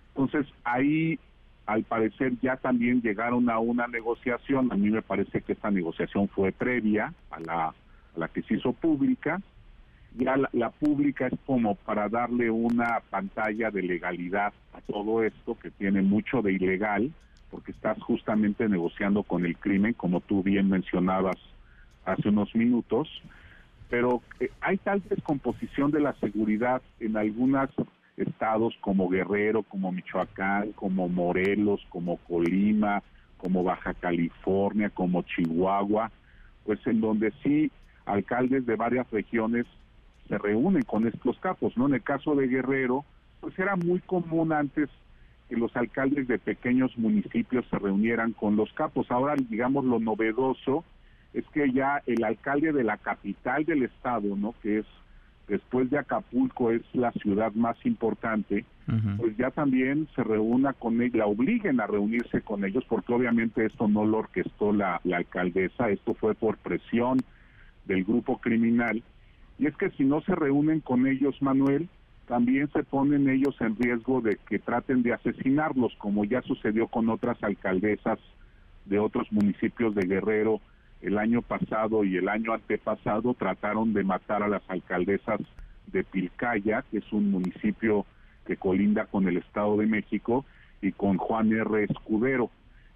Entonces, ahí, al parecer, ya también llegaron a una negociación. A mí me parece que esta negociación fue previa a la, a la que se hizo pública ya la, la, pública es como para darle una pantalla de legalidad a todo esto que tiene mucho de ilegal, porque estás justamente negociando con el crimen, como tú bien mencionabas hace unos minutos, pero eh, hay tal descomposición de la seguridad en algunos estados como Guerrero, como Michoacán, como Morelos, como Colima, como Baja California, como Chihuahua, pues en donde sí alcaldes de varias regiones se reúnen con estos capos, ¿no? En el caso de Guerrero, pues era muy común antes que los alcaldes de pequeños municipios se reunieran con los capos. Ahora, digamos, lo novedoso es que ya el alcalde de la capital del estado, ¿no? Que es después de Acapulco es la ciudad más importante, uh -huh. pues ya también se reúna con ella, la obliguen a reunirse con ellos, porque obviamente esto no lo orquestó la, la alcaldesa, esto fue por presión del grupo criminal y es que si no se reúnen con ellos, Manuel, también se ponen ellos en riesgo de que traten de asesinarlos, como ya sucedió con otras alcaldesas de otros municipios de Guerrero el año pasado y el año antepasado trataron de matar a las alcaldesas de Pilcaya, que es un municipio que colinda con el Estado de México, y con Juan R. Escudero.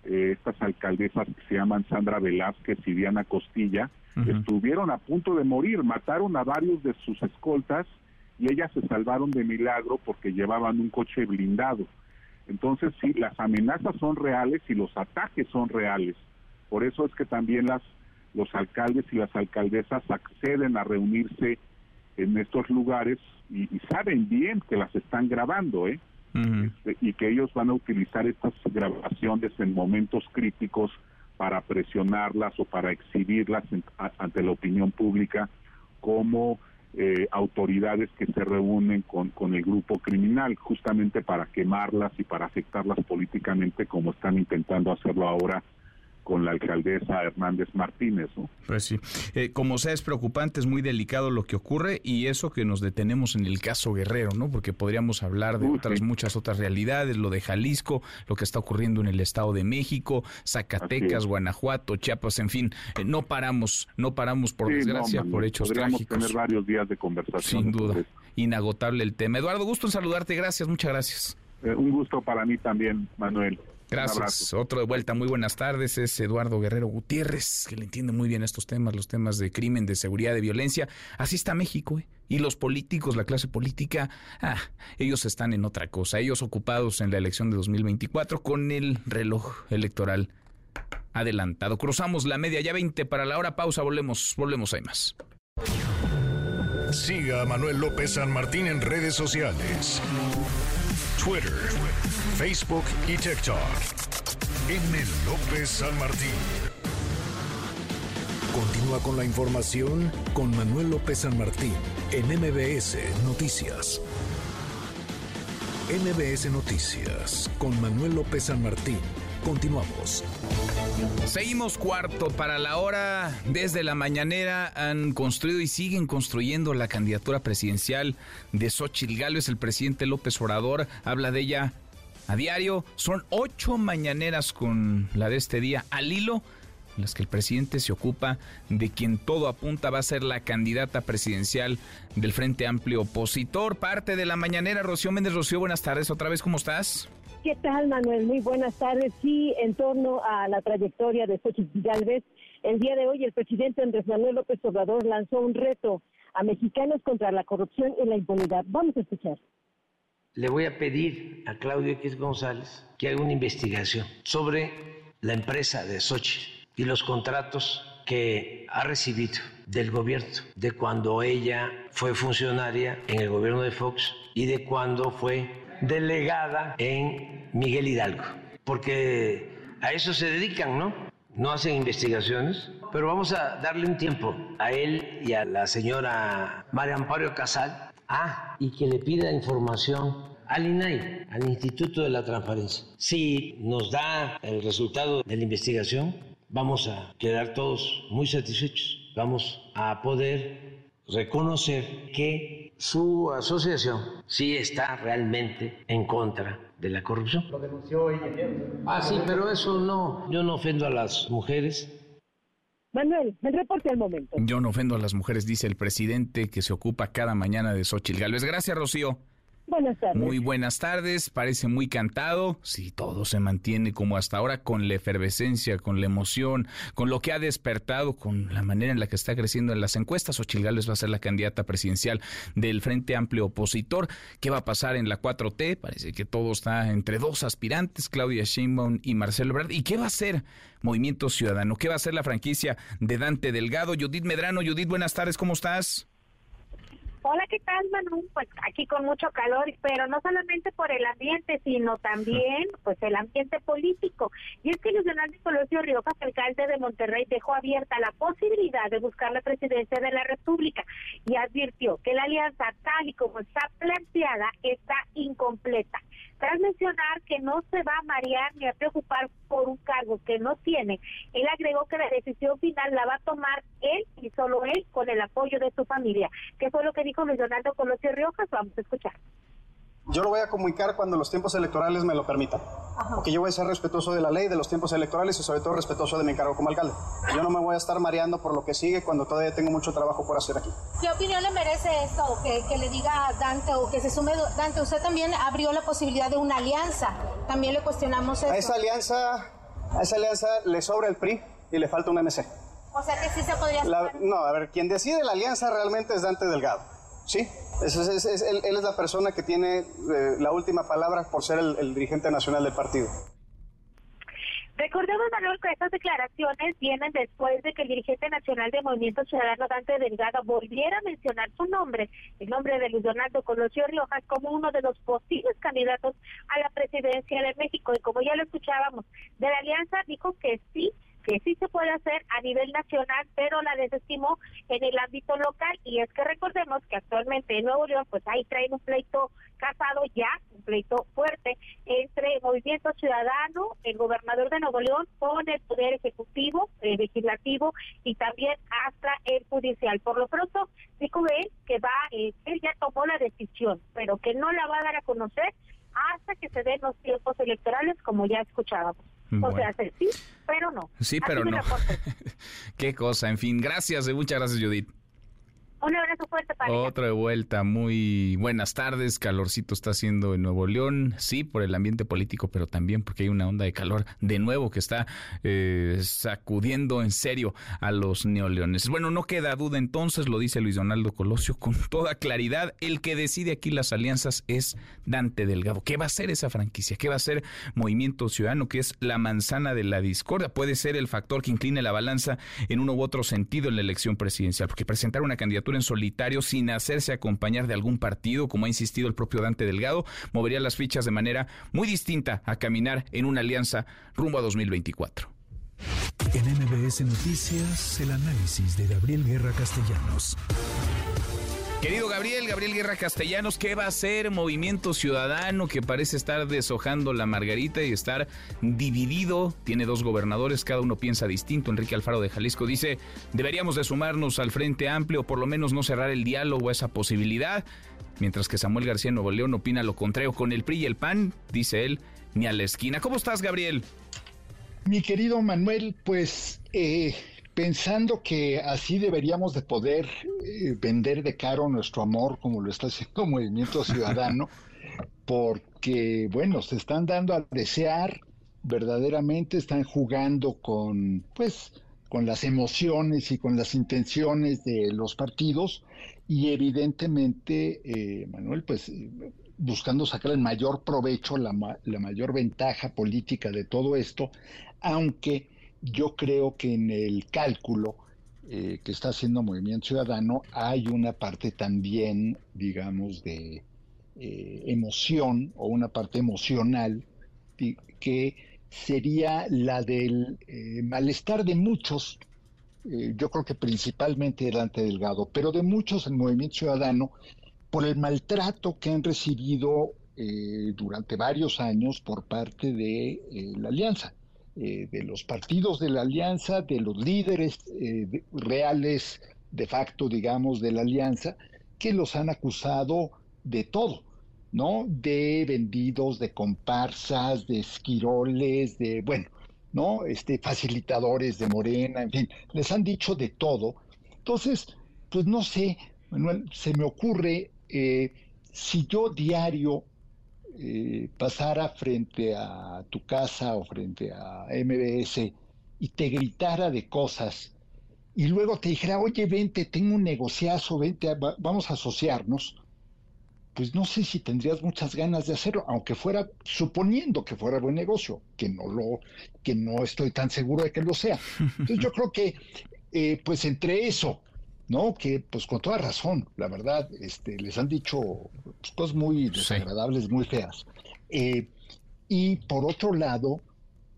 Eh, estas alcaldesas que se llaman Sandra Velázquez y Diana Costilla, estuvieron a punto de morir, mataron a varios de sus escoltas y ellas se salvaron de milagro porque llevaban un coche blindado. Entonces, sí, las amenazas son reales y los ataques son reales. Por eso es que también las los alcaldes y las alcaldesas acceden a reunirse en estos lugares y, saben bien que las están grabando, ¿eh? Este, y que ellos van a utilizar estas grabaciones en momentos críticos para presionarlas o para exhibirlas ante la opinión pública como eh, autoridades que se reúnen con, con el grupo criminal, justamente para quemarlas y para afectarlas políticamente como están intentando hacerlo ahora con la alcaldesa Hernández Martínez. ¿no?
Pues sí, eh, como sea es preocupante, es muy delicado lo que ocurre y eso que nos detenemos en el caso Guerrero, ¿no? Porque podríamos hablar de otras muchas otras realidades, lo de Jalisco, lo que está ocurriendo en el Estado de México, Zacatecas, Guanajuato, Chiapas, en fin, eh, no paramos, no paramos por desgracia por hechos trágicos.
tener varios días de conversación.
Sin duda, inagotable el tema. Eduardo, gusto en saludarte, gracias, muchas gracias.
Eh, un gusto para mí también, Manuel.
Gracias. Otro de vuelta. Muy buenas tardes. Es Eduardo Guerrero Gutiérrez, que le entiende muy bien estos temas, los temas de crimen, de seguridad, de violencia. Así está México. ¿eh? Y los políticos, la clase política, ah, ellos están en otra cosa. Ellos ocupados en la elección de 2024 con el reloj electoral adelantado. Cruzamos la media ya 20 para la hora. Pausa. Volvemos, volvemos. Hay más.
Siga a Manuel López San Martín en redes sociales. Twitter, Facebook y TikTok. M. López San Martín. Continúa con la información con Manuel López San Martín en MBS Noticias. MBS Noticias con Manuel López San Martín. Continuamos.
Seguimos cuarto para la hora. Desde la mañanera han construido y siguen construyendo la candidatura presidencial de Xochitl Gálvez. El presidente López Obrador habla de ella a diario. Son ocho mañaneras con la de este día al hilo en las que el presidente se ocupa de quien todo apunta va a ser la candidata presidencial del Frente Amplio opositor. Parte de la mañanera, Rocío Méndez. Rocío, buenas tardes. Otra vez, ¿cómo estás?
¿Qué tal, Manuel? Muy buenas tardes. Sí, en torno a la trayectoria de Xochitl Galvez, el día de hoy el presidente Andrés Manuel López Obrador lanzó un reto a mexicanos contra la corrupción y la impunidad. Vamos a escuchar.
Le voy a pedir a Claudio X González que haga una investigación sobre la empresa de Xochitl y los contratos que ha recibido del gobierno, de cuando ella fue funcionaria en el gobierno de Fox y de cuando fue delegada en Miguel Hidalgo, porque a eso se dedican, ¿no? No hacen investigaciones, pero vamos a darle un tiempo a él y a la señora María Amparo Casal. Ah, y que le pida información al INAI, al Instituto de la Transparencia. Si nos da el resultado de la investigación, vamos a quedar todos muy satisfechos. Vamos a poder reconocer que su asociación sí está realmente en contra de la corrupción.
Lo denunció hoy
Ah, sí, pero eso no, yo no ofendo a las mujeres.
Manuel, el reporte al momento.
Yo no ofendo a las mujeres, dice el presidente que se ocupa cada mañana de Xochitl Gálvez. Gracias, Rocío.
Buenas tardes.
Muy buenas tardes, parece muy cantado. Si todo se mantiene como hasta ahora, con la efervescencia, con la emoción, con lo que ha despertado, con la manera en la que está creciendo en las encuestas. Ochil Gálvez va a ser la candidata presidencial del Frente Amplio Opositor. ¿Qué va a pasar en la 4T? Parece que todo está entre dos aspirantes, Claudia Sheinbaum y Marcelo Ebrard. ¿Y qué va a hacer Movimiento Ciudadano? ¿Qué va a hacer la franquicia de Dante Delgado? Judith Medrano, Judith, buenas tardes, ¿cómo estás?
Hola, ¿qué tal, Manu? Pues aquí con mucho calor, pero no solamente por el ambiente, sino también pues el ambiente político. Y es que Luis Hernández Colosio Riojas, alcalde de Monterrey, dejó abierta la posibilidad de buscar la presidencia de la República y advirtió que la alianza tal y como está planteada está incompleta. Tras mencionar que no se va a marear ni a preocupar por un cargo que no tiene, él agregó que la decisión final la va a tomar él y solo él con el apoyo de su familia. ¿Qué fue lo que dijo Luis Donaldo Colosio Riojas? Vamos a escuchar.
Yo lo voy a comunicar cuando los tiempos electorales me lo permitan. Porque yo voy a ser respetuoso de la ley, de los tiempos electorales y sobre todo respetuoso de mi encargo como alcalde. Yo no me voy a estar mareando por lo que sigue cuando todavía tengo mucho trabajo por hacer aquí.
¿Qué opinión le merece esto? Que, que le diga Dante o que se sume Dante. Usted también abrió la posibilidad de una alianza. También le cuestionamos eso.
A esa alianza, a esa alianza le sobra el PRI y le falta un MC.
O sea que sí se podría...
La- no, a ver, quien decide la alianza realmente es Dante Delgado. ¿Sí? Es- es- es- él, él es la persona que tiene eh, la última palabra por ser el, dirigente nacional del partido.
Recordemos, Manuel, que estas declaraciones vienen después de que el dirigente nacional de Movimiento Ciudadano, Dante Delgado, volviera a mencionar su nombre, el nombre de Luis Donaldo Colosio Riojas, como uno de los posibles candidatos a la presidencia de México. Y como ya lo escuchábamos, de la alianza dijo que sí, que sí se puede hacer a nivel nacional, pero la desestimó en el ámbito local. Y es que recordemos que actualmente en Nuevo León, pues ahí traen un pleito casado ya, un pleito fuerte entre Movimiento Ciudadano, el gobernador de Nuevo León, con el Poder Ejecutivo, el Legislativo y también hasta el Judicial. Por lo pronto, dijo él que va, eh, él ya tomó la decisión, pero que no la va a dar a conocer hasta que se den los tiempos electorales, como ya escuchábamos. O sea, se- sí, pero no.
Sí, pero no. Qué cosa, en fin, gracias, eh, muchas gracias Judith.
Un abrazo fuerte para.
Otra vuelta, muy buenas tardes, calorcito está haciendo en Nuevo León, sí, por el ambiente político, pero también porque hay una onda de calor de nuevo que está eh, sacudiendo en serio a los neoleones. Bueno, no queda duda entonces, lo dice Luis Donaldo Colosio con toda claridad, el que decide aquí las alianzas es Dante Delgado. ¿Qué va a ser esa franquicia? ¿Qué va a ser Movimiento Ciudadano, que es la manzana de la discordia? Puede ser el factor que incline la balanza en uno u otro sentido en la elección presidencial, porque presentar una candidatura en solitario sin hacerse acompañar de algún partido, como ha insistido el propio Dante Delgado, movería las fichas de manera muy distinta a caminar en una alianza rumbo a 2024.
En MBS Noticias, el análisis de Gabriel Guerra Castellanos.
Querido Gabriel, Gabriel Guerra Castellanos, ¿qué va a hacer Movimiento Ciudadano que parece estar deshojando la margarita y estar dividido? Tiene dos gobernadores, cada uno piensa distinto. Enrique Alfaro de Jalisco dice, deberíamos de sumarnos al Frente Amplio por lo menos no cerrar el diálogo a esa posibilidad. Mientras que Samuel García Nuevo León opina lo contrario con el PRI y el PAN, dice él, ni a la esquina. ¿Cómo estás, Gabriel?
Mi querido Manuel, pues eh, pensando que así deberíamos de poder eh, vender de caro nuestro amor como lo está haciendo Movimiento Ciudadano, porque bueno, se están dando a desear, verdaderamente están jugando con pues con las emociones y con las intenciones de los partidos y evidentemente, eh, Manuel, pues eh, buscando sacar el mayor provecho, la, ma- la mayor ventaja política de todo esto, aunque yo creo que en el cálculo eh, que está haciendo Movimiento Ciudadano hay una parte también, digamos, de eh, emoción o una parte emocional que sería la del eh, malestar de muchos, yo creo que principalmente delante Delgado, pero de muchos en Movimiento Ciudadano por el maltrato que han recibido durante varios años por parte de la Alianza, eh, de los partidos de la Alianza, de los líderes eh, reales de facto, digamos, de la Alianza, que los han acusado de todo, ¿no? De vendidos, de comparsas, de esquiroles, de, bueno, ¿no? Este, facilitadores de Morena, en fin, les han dicho de todo. Entonces, pues no sé, Manuel, se me ocurre, eh, si yo diario eh, pasara frente a tu casa o frente a MBS y te gritara de cosas y luego te dijera, oye, vente, tengo un negociazo, vente, va- vamos a asociarnos, pues no sé si tendrías muchas ganas de hacerlo, aunque fuera, suponiendo que fuera buen negocio, que no lo, que no estoy tan seguro de que lo sea. Entonces yo creo que, eh, pues entre eso, ¿no? Que pues con toda razón, la verdad, este, les han dicho pues, cosas muy desagradables, muy feas. Eh, y por otro lado,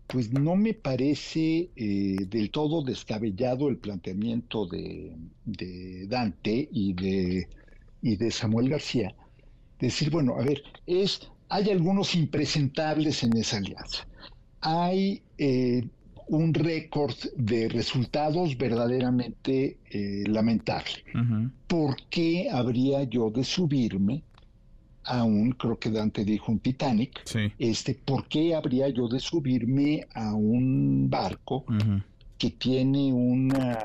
pues no me parece eh, del todo descabellado el planteamiento de, de Dante y de, y de Samuel García. Decir, bueno, a ver, es, hay algunos impresentables en esa alianza. Hay eh, un récord de resultados verdaderamente eh, lamentable. ¿Por qué habría yo de subirme aún, creo que Dante dijo un Titanic, este, ¿por qué habría yo de subirme a un barco que tiene una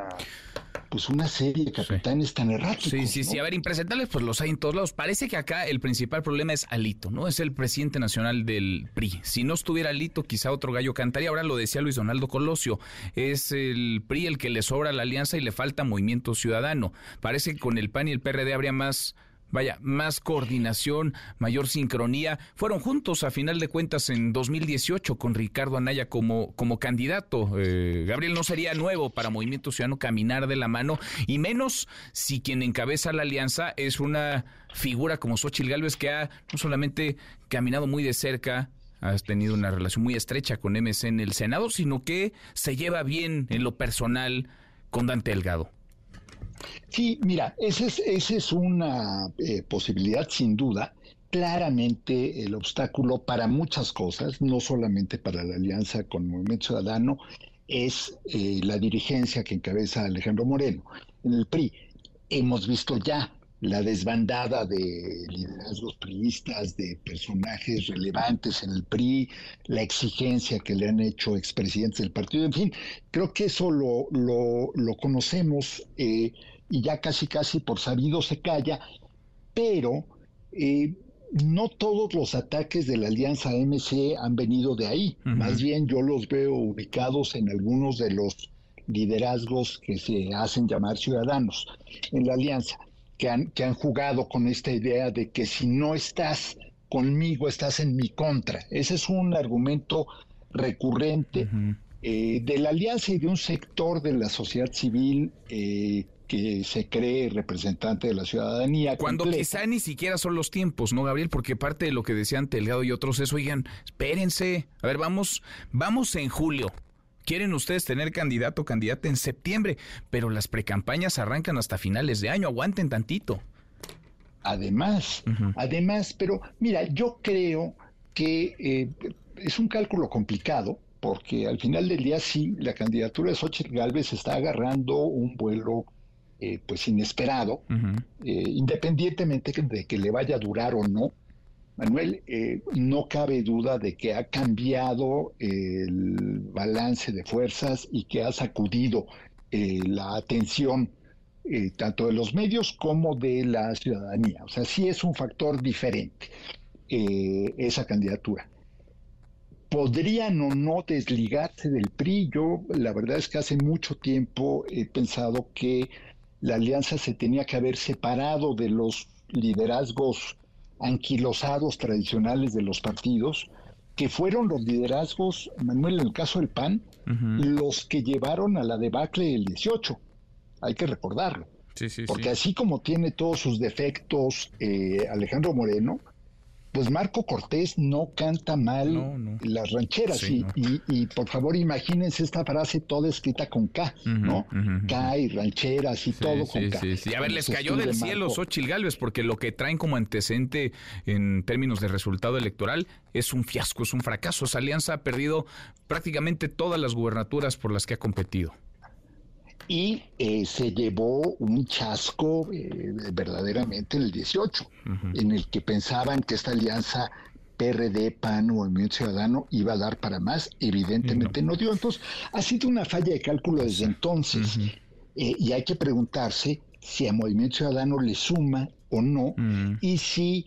pues una serie de capitanes tan erráticos.
Sí, sí, sí. A ver, impresentables, pues los hay en todos lados. Parece que acá el principal problema es Alito, ¿no? Es el presidente nacional del PRI. Si no estuviera Alito, quizá otro gallo cantaría. Ahora lo decía Luis Donaldo Colosio. Es el PRI el que le sobra la alianza y le falta movimiento ciudadano. Parece que con el PAN y el PRD habría más vaya, más coordinación, mayor sincronía. Fueron juntos a final de cuentas en 2018 con Ricardo Anaya como, como candidato. Eh, Gabriel no sería nuevo para Movimiento Ciudadano caminar de la mano y menos si quien encabeza la alianza es una figura como Xochitl Gálvez que ha no solamente caminado muy de cerca has tenido una relación muy estrecha con MC en el Senado, sino que se lleva bien en lo personal con Dante Delgado.
Sí, mira, esa es, esa es una eh, posibilidad sin duda. Claramente el obstáculo para muchas cosas, no solamente para la alianza con Movimiento Ciudadano, es eh, la dirigencia que encabeza Alejandro Moreno. En el PRI hemos visto ya la desbandada de liderazgos priistas, de personajes relevantes en el PRI, la exigencia que le han hecho expresidentes del partido, en fin, creo que eso lo, lo, conocemos. Eh, y ya casi casi por sabido se calla, pero eh, no todos los ataques de la alianza MC han venido de ahí, más bien yo los veo ubicados en algunos de los liderazgos que se hacen llamar ciudadanos en la alianza, que han, que han jugado con esta idea de que si no estás conmigo, estás en mi contra. Ese es un argumento recurrente eh, de la alianza y de un sector de la sociedad civil eh, que se cree representante de la ciudadanía.
Cuando quizá ni siquiera son los tiempos, ¿no, Gabriel? Porque parte de lo que decían Telgado y otros es, oigan, espérense, a ver, vamos, vamos en julio. Quieren ustedes tener candidato o candidata en septiembre, pero las precampañas arrancan hasta finales de año, aguanten tantito.
Además, además, pero mira, yo creo que eh, es un cálculo complicado, porque al final del día sí, la candidatura de Xochitl Galvez está agarrando un vuelo eh, pues inesperado, eh, independientemente de que le vaya a durar o no. Manuel, eh, no cabe duda de que ha cambiado el balance de fuerzas y que ha sacudido la atención tanto de los medios como de la ciudadanía. O sea, sí es un factor diferente esa candidatura podrían o no desligarse del PRI. Yo la verdad es que hace mucho tiempo he pensado que la alianza se tenía que haber separado de los liderazgos anquilosados tradicionales de los partidos, que fueron los liderazgos, Manuel, en el caso del PAN, los que llevaron a la debacle del 18. Hay que recordarlo. Porque así como tiene todos sus defectos eh, Alejandro Moreno, pues Marco Cortés no canta mal las rancheras y, y, por favor imagínense esta frase toda escrita con K, ¿no? K y rancheras y todo con K.
Sí, a ver, les cayó del cielo Xochil Gálvez porque lo que traen como antecedente en términos de resultado electoral es un fiasco, es un fracaso. Esa alianza ha perdido prácticamente todas las gubernaturas por las que ha competido
y eh, se llevó un chasco eh, verdaderamente en el 18, en el que pensaban que esta alianza PRD, PAN o Movimiento Ciudadano iba a dar para más, evidentemente no, dio. Entonces, ha sido una falla de cálculo desde entonces eh, y hay que preguntarse si a Movimiento Ciudadano le suma o no y si,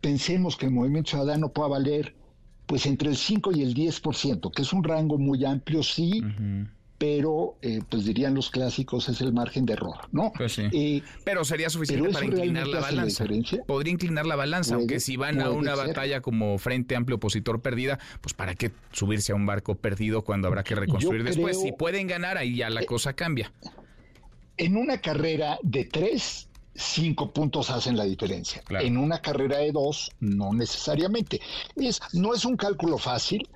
pensemos que el Movimiento Ciudadano pueda valer pues entre el 5 y el 10%, que es un rango muy amplio, sí, pero eh, pues dirían los clásicos es el margen de error, ¿no?
Pues sí. pero sería suficiente para inclinar la balanza. Podría inclinar la balanza, aunque si van a una batalla como Frente Amplio Opositor perdida, pues para qué subirse a un barco perdido cuando habrá que reconstruir después. Si pueden ganar, ahí ya la eh, cosa cambia.
En una carrera de tres, cinco puntos hacen la diferencia. En una carrera de dos, no necesariamente. Es, no es un cálculo fácil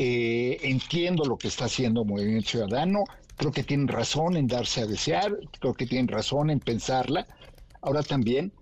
eh, entiendo lo que está haciendo Movimiento Ciudadano, creo que tienen razón en darse a desear, creo que tienen razón en pensarla. Ahora también,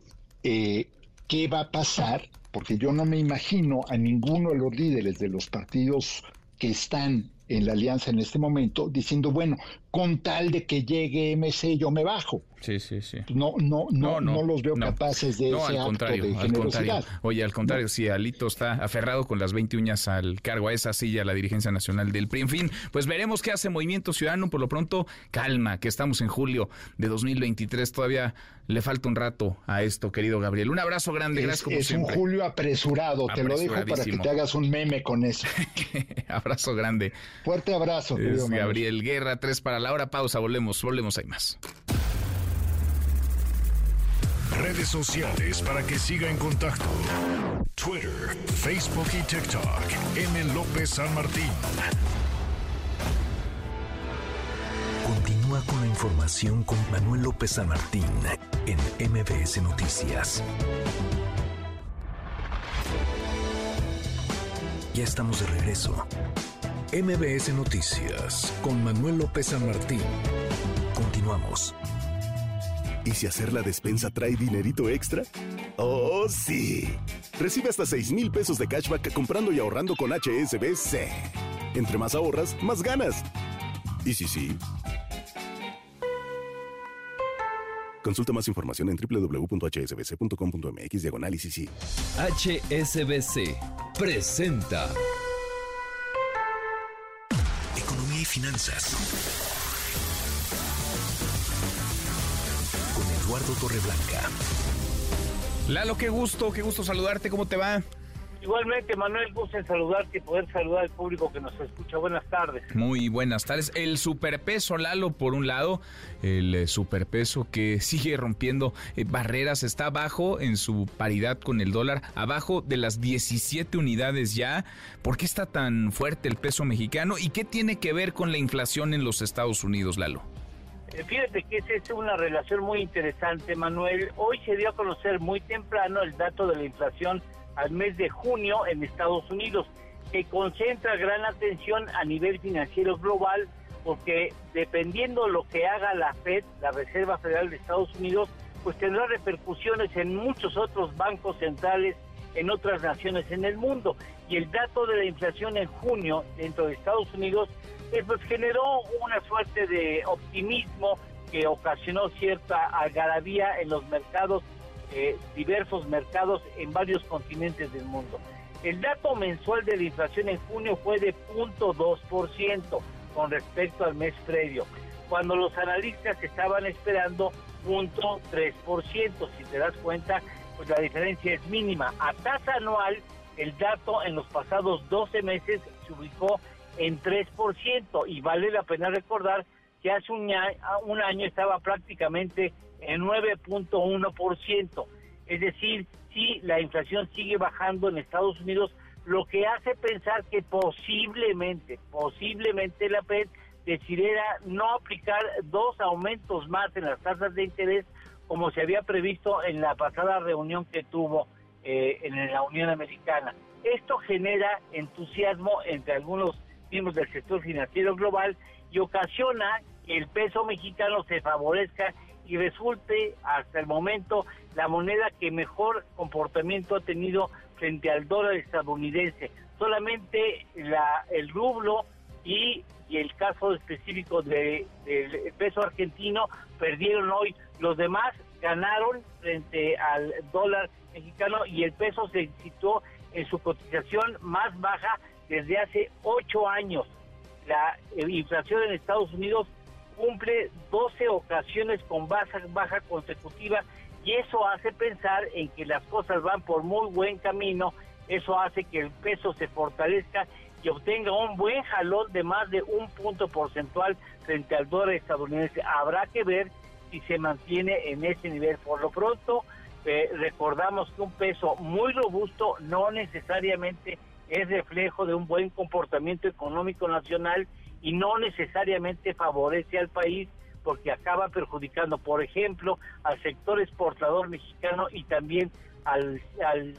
eh, ¿qué va a pasar? Porque yo no me imagino a ninguno de los líderes de los partidos que están en la alianza en este momento diciendo, bueno, con tal de que llegue MC yo me bajo.
Sí, sí, sí.
No, no, no, no, los veo capaces de ese
al
acto
contrario,
de
al contrario. Oye, al contrario, si Alito está aferrado con las 20 uñas al cargo, a esa silla, a la dirigencia nacional del PRI. En fin, pues veremos qué hace Movimiento Ciudadano. Por lo pronto, calma, que estamos en julio de 2023. Todavía le falta un rato a esto, querido Gabriel. Un abrazo grande,
Es,
gracias como
es un julio apresurado, te lo dejo para que te hagas un meme con eso.
abrazo grande.
Fuerte abrazo, querido
Es. Gabriel Guerra, tres para la hora. Pausa, volvemos, volvemos, hay más.
Redes sociales para que siga en contacto: Twitter, Facebook y TikTok. M. López San Martín. Continúa con la información con Manuel López San Martín en MBS Noticias. Ya estamos de regreso. MBS Noticias con Manuel López San Martín. Continuamos.
¿Y si hacer la despensa trae dinerito extra? ¡Oh, sí! Recibe hasta 6 mil pesos de cashback comprando y ahorrando con HSBC. Entre más ahorras, más ganas. ¿Y si sí? Consulta más información en www.hsbc.com.mx diagonal y si sí.
HSBC presenta
Y finanzas. Con Eduardo Torreblanca.
Lalo, qué gusto, qué gusto saludarte. ¿Cómo te va?
Igualmente, Manuel, gusto en saludarte y poder saludar al público que nos escucha. Buenas tardes.
Muy buenas tardes. El superpeso, Lalo, por un lado, el eh, superpeso que sigue rompiendo eh, barreras, está abajo en su paridad con el dólar, abajo de las 17 unidades ya. ¿Por qué está tan fuerte el peso mexicano y qué tiene que ver con la inflación en los Estados Unidos, Lalo?
Eh, Fíjate que es una relación muy interesante, Manuel. Hoy se dio a conocer muy temprano el dato de la inflación al mes de junio en Estados Unidos, que concentra gran atención a nivel financiero global, porque dependiendo de lo que haga la Fed, la Reserva Federal de Estados Unidos, pues tendrá repercusiones en muchos otros bancos centrales en otras naciones en el mundo. Y el dato de la inflación en junio dentro de Estados Unidos eh, pues generó una suerte de optimismo que ocasionó cierta algarabía en los mercados, eh, diversos mercados en varios continentes del mundo. El dato mensual de la inflación en junio fue de 0.2% con respecto al mes previo, cuando los analistas estaban esperando 0.3%. Si te das cuenta, pues la diferencia es mínima. A tasa anual, el dato en los pasados 12 meses se ubicó en 3% y vale la pena recordar que hace un, un año estaba prácticamente en 9.1%. Es decir, si la inflación sigue bajando en Estados Unidos, lo que hace pensar que posiblemente, posiblemente la Fed decidiera no aplicar dos aumentos más en las tasas de interés como se había previsto en la pasada reunión que tuvo eh, en la Unión Americana. Esto genera entusiasmo entre algunos miembros del sector financiero global y ocasiona que el peso mexicano se favorezca y resulte hasta el momento la moneda que mejor comportamiento ha tenido frente al dólar estadounidense. Solamente la, el rublo y, el caso específico de- del peso argentino perdieron hoy. Los demás ganaron frente al dólar mexicano y el peso se situó en su cotización más baja desde hace ocho años. La eh, inflación en Estados Unidos cumple 12 ocasiones con baja, baja consecutiva y eso hace pensar en que las cosas van por muy buen camino, eso hace que el peso se fortalezca y obtenga un buen jalón de más de un punto porcentual frente al dólar estadounidense. Habrá que ver si se mantiene en ese nivel. Por lo pronto, eh, recordamos que un peso muy robusto no necesariamente es reflejo de un buen comportamiento económico nacional y no necesariamente favorece al país porque acaba perjudicando, por ejemplo, al sector exportador mexicano y también al, al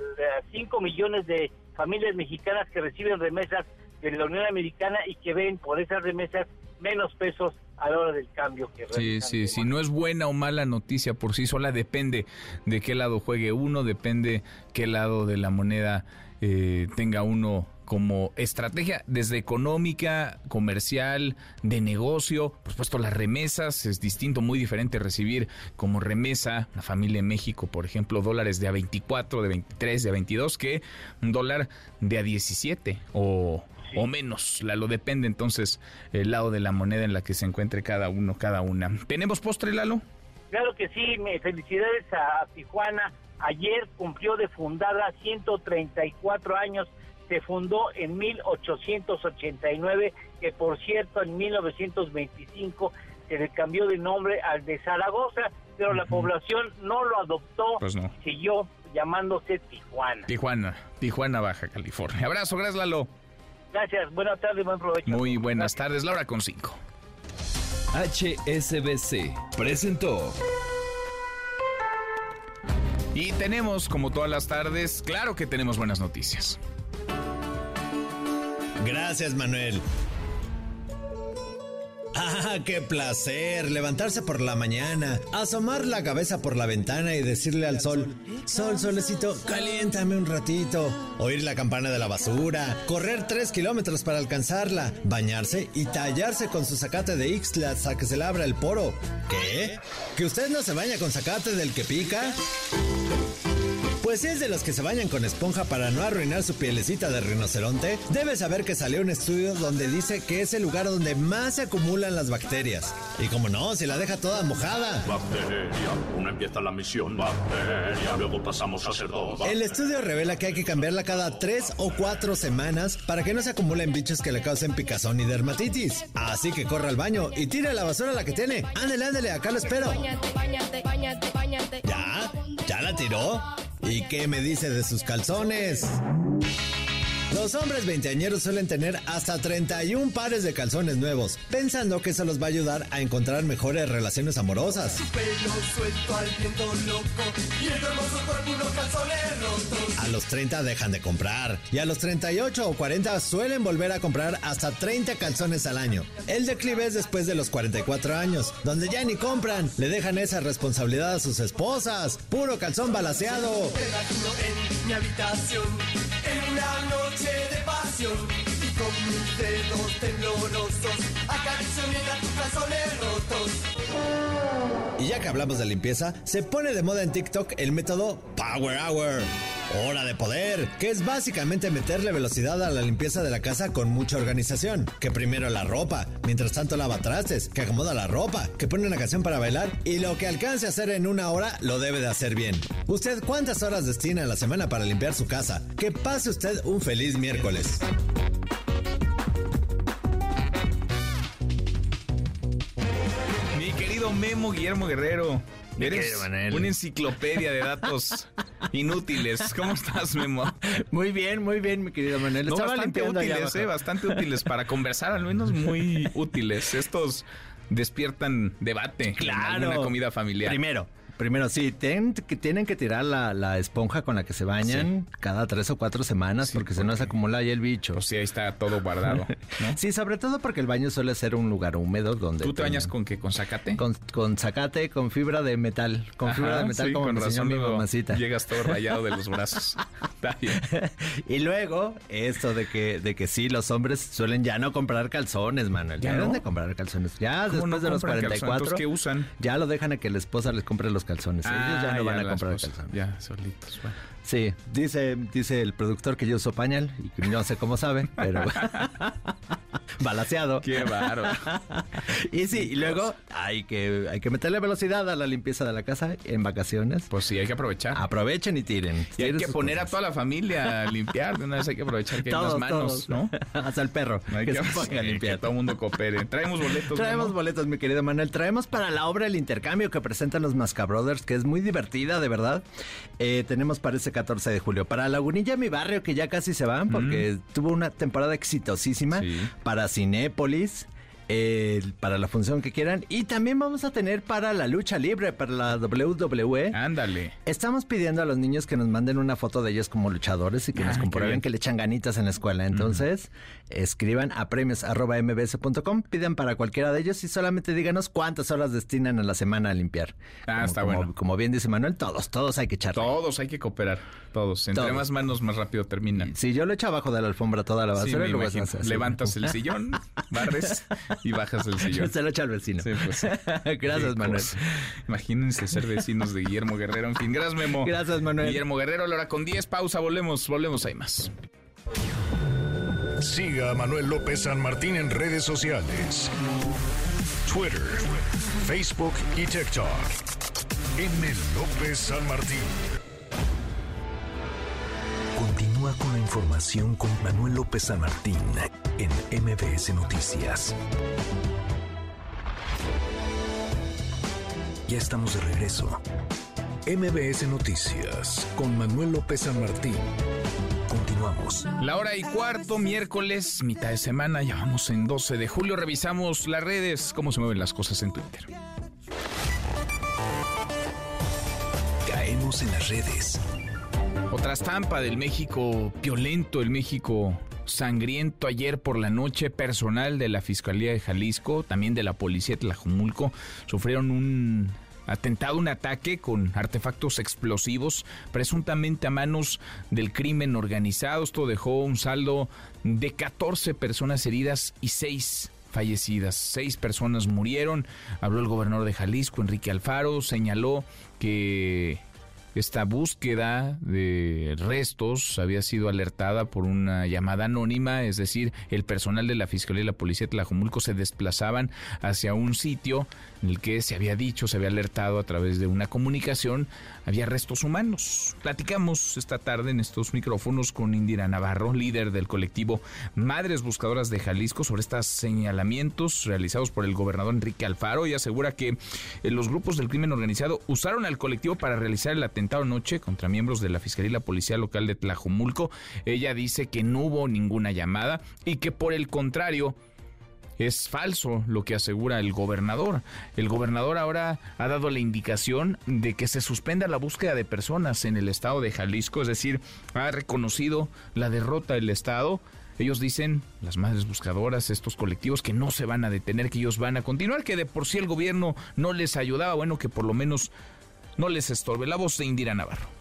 5 millones de familias mexicanas que reciben remesas de la Unión Americana y que ven por esas remesas menos pesos a la hora del cambio que
Sí, sí, si no es buena o mala noticia por sí sola, depende de qué lado juegue uno, depende qué lado de la moneda eh, tenga uno como estrategia desde económica, comercial, de negocio. Por supuesto, las remesas es distinto, muy diferente recibir como remesa la familia en México, por ejemplo, dólares de a 24, de 23, de a 22, que un dólar de a 17 o o menos. La, lo depende entonces el lado de la moneda en la que se encuentre cada uno, cada una. ¿Tenemos postre, Lalo?
Claro que sí, felicidades a Tijuana. Ayer cumplió de fundada 134 años. Se fundó en 1889, que por cierto en 1925 se le cambió de nombre al de Zaragoza, pero la población no lo adoptó,
pues no.
siguió llamándose Tijuana.
Tijuana, Tijuana, Baja California. Abrazo, gracias Lalo.
Gracias, buenas tardes, buen provecho.
Muy buenas tardes, Laura con 5.
HSBC presentó.
Y tenemos, como todas las tardes, claro que tenemos buenas noticias.
Gracias, Manuel. ¡Ah, qué placer! Levantarse por la mañana, asomar la cabeza por la ventana y decirle al sol, Sol, solecito, caliéntame un ratito. Oír la campana de la basura, correr tres kilómetros para alcanzarla, bañarse y tallarse con su zacate de Ixtla hasta que se le abra el poro. ¿Qué? ¿Que usted no se baña con zacate del que pica? Pues si es de los que se bañan con esponja para no arruinar su pielecita de rinoceronte, debe saber que salió un estudio donde dice que es el lugar donde más se acumulan las bacterias. Y como no, si la deja toda mojada.
Bacteria, una empieza la misión. Bacteria, luego pasamos a ser dos.
El estudio revela que hay que cambiarla cada tres o cuatro semanas para que no se acumulen bichos que le causen picazón y dermatitis. Así que corra al baño y tire la basura la que tiene. Ándele, ándele, acá lo espero. ¿Ya? ¿Ya la tiró? ¿Y qué me dice de sus calzones? Los hombres veinteañeros suelen tener hasta 31 pares de calzones nuevos, pensando que eso los va a ayudar a encontrar mejores relaciones amorosas. A los 30 dejan de comprar y a los 38 o 40 suelen volver a comprar hasta 30 calzones al año. El declive es después de los 44 años, donde ya ni compran, le dejan esa responsabilidad a sus esposas. Puro calzón balaseado.
en mi habitación en una noche de pasión y con mis dedos temblorosos acaricio tus calzones rotos.
Y ya que hablamos de limpieza, se pone de moda en TikTok el método Power Hour. Hora de poder, que es básicamente meterle velocidad a la limpieza de la casa con mucha organización. Que primero la ropa, mientras tanto lava trastes, que acomoda la ropa, que pone una canción para bailar y lo que alcance a hacer en una hora lo debe de hacer bien. ¿Usted cuántas horas destina a la semana para limpiar su casa? Que pase usted un feliz miércoles.
Guillermo Guerrero. Eres una enciclopedia de datos inútiles. ¿Cómo estás, Memo?
Muy bien, muy bien, mi querido Manuel.
No,
Estaba
bastante útiles, eh, bastante útiles para conversar, al menos muy útiles. Estos despiertan debate
Claro.
en una comida familiar.
Primero, primero, sí, tienen que, tienen que tirar la, la esponja con la que se bañan cada tres o cuatro semanas porque si no se acumula ahí el bicho.
Pues sí, ahí está todo guardado.
sí, sobre todo porque el baño suele ser un lugar húmedo donde...
¿Tú te bañas con qué? ¿Con zacate?
Con, con zacate, con fibra de metal. Con fibra de metal
sí,
como
con
me enseñó
razón
mi mamacita.
Llegas todo rayado de los brazos. Está bien.
Y luego, esto de que, de que sí, los hombres suelen ya no comprar calzones, Manuel.
¿Ya
Ya, deben
no?
de comprar calzones. Ya
¿Cómo
después
no
de los
compran calzones?
44.
Entonces, ¿qué usan?
Ya lo dejan a que la esposa les compre los calzones. Ellos ya no van a comprar calzones.
Ya, solitos. bueno.
Sí, dice, dice el productor que yo uso pañal y que no sé cómo sabe, pero balaseado.
Qué bárbaro.
y sí, y luego hay que, hay que meterle velocidad a la limpieza de la casa en vacaciones.
Pues sí, hay que aprovechar.
Aprovechen y tiren.
Y hay que poner
cosas.
a toda la familia a limpiar. De una vez hay que aprovechar que hay
Todos,
más manos,
todos.
¿no?
Hasta el perro.
Hay
que
que,
se ponga a limpiar.
que todo el mundo coopere. Traemos boletos.
Traemos
¿no?
boletos, mi querido Manuel. Traemos para la obra El Intercambio que presentan los Mascabrothers, que es muy divertida, de verdad. Eh, tenemos para ese 14 de julio. Para Lagunilla, mi barrio, que ya casi se van, porque tuvo una temporada exitosísima. Para Cinépolis.
Eh, para la función que quieran. Y también vamos a tener para la lucha libre, para la WWE.
Ándale.
Estamos pidiendo a los niños que nos manden una foto de ellos como luchadores y que
Ah,
nos
qué
comprueben que le echan ganitas en la escuela. Entonces, escriban a premios.mbs.com, pidan para cualquiera de ellos y solamente díganos cuántas horas destinan a la semana a limpiar.
Ah,
Como-
está
como-
bueno.
Como bien dice Manuel, todos, todos hay que echar.
Todos hay que cooperar, todos. Entre
Todos.
más manos, más rápido terminan.
Si yo lo echo abajo de la alfombra toda la
Sí,
basura
imagino.
se hace-
Levantas el sillón, barres y bajas el sillón.
Se lo echa al vecino.
Sí, pues.
Gracias, Manuel.
cosa. Imagínense ser vecinos de Guillermo Guerrero. En fin, gracias, Memo.
Gracias, Manuel.
Guillermo Guerrero, la hora con 10. Pausa, volvemos, volvemos, hay más.
Siga a Manuel López San Martín en redes sociales. Twitter, Facebook y TikTok. M. López San Martín.
Continúa con la información con Manuel López San Martín en MBS Noticias. Ya estamos de regreso. MBS Noticias con Manuel López San Martín. Continuamos.
La hora y cuarto, miércoles, mitad de semana, ya vamos en 12 de julio. Revisamos las redes, cómo se mueven las cosas en Twitter.
Caemos en las redes.
Otra estampa del México violento, el México sangriento. Ayer por la noche, personal de la Fiscalía de Jalisco, también de la Policía de Tlajumulco, sufrieron un atentado, un ataque con artefactos explosivos, presuntamente a manos del crimen organizado. Esto dejó un saldo de 14 personas heridas y 6 fallecidas. Seis personas murieron. Habló el gobernador de Jalisco, Enrique Alfaro, señaló que esta búsqueda de restos había sido alertada por una llamada anónima, es decir, el personal de la Fiscalía y la Policía de Tlajumulco se desplazaban hacia un sitio en el que se había dicho, se había alertado a través de una comunicación, había restos humanos. Platicamos esta tarde en estos micrófonos con Indira Navarro, líder del colectivo Madres Buscadoras de Jalisco, sobre estos señalamientos realizados por el gobernador Enrique Alfaro y asegura que eh, los grupos del crimen organizado usaron al colectivo para realizar el atentado anoche contra miembros de la Fiscalía y la Policía Local de Tlajomulco. Ella dice que no hubo ninguna llamada y que por el contrario es falso lo que asegura el gobernador. El gobernador ahora ha dado la indicación de que se suspenda la búsqueda de personas en el estado de Jalisco, es decir, ha reconocido la derrota del estado. Ellos dicen, las madres buscadoras, estos colectivos, que no se van a detener, que ellos van a continuar, que de por sí el gobierno no les ayudaba, bueno, que por lo menos no les estorbe. La voz de Indira Navarro.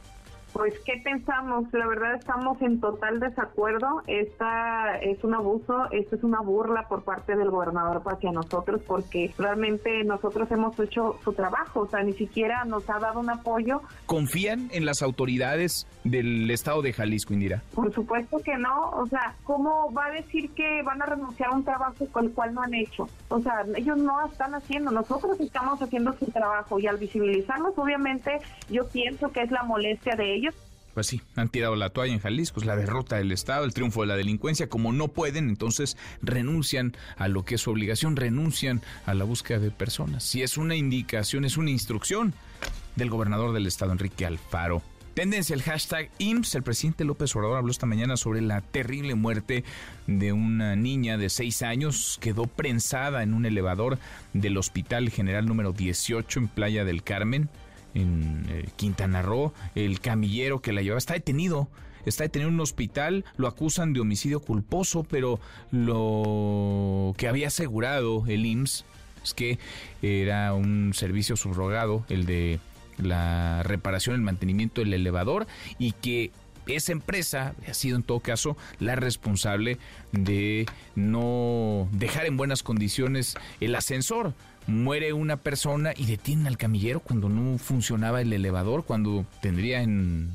Pues, ¿qué pensamos? La verdad estamos en total desacuerdo. Esta es un abuso, esto es una burla por parte del gobernador hacia nosotros porque realmente nosotros hemos hecho su trabajo, o sea, ni siquiera nos ha dado un apoyo.
¿Confían en las autoridades del estado de Jalisco, Indira?
Por supuesto que no, o sea, ¿cómo va a decir que van a renunciar a un trabajo con el cual no han hecho? O sea, ellos no están haciendo, nosotros estamos haciendo su trabajo y al visibilizarlos, obviamente, yo pienso que es la molestia de ellos.
Pues sí, han tirado la toalla en Jalisco, es la derrota del Estado, el triunfo de la delincuencia. Como no pueden, entonces renuncian a lo que es su obligación, renuncian a la búsqueda de personas. Si es una indicación, es una instrucción del gobernador del Estado, Enrique Alfaro. Tendencia el hashtag IMSS. El presidente López Obrador habló esta mañana sobre la terrible muerte de una niña de 6 años. Quedó prensada en un elevador del Hospital General número 18 en Playa del Carmen en eh, Quintana Roo, el camillero que la llevaba está detenido. Está detenido en un hospital, lo acusan de homicidio culposo, pero lo que había asegurado el IMSS es que era un servicio subrogado, el de la reparación, el mantenimiento del elevador, y que esa empresa ha sido en todo caso la responsable de no dejar en buenas condiciones el ascensor muere una persona y detienen al camillero cuando no funcionaba el elevador, cuando tendría en,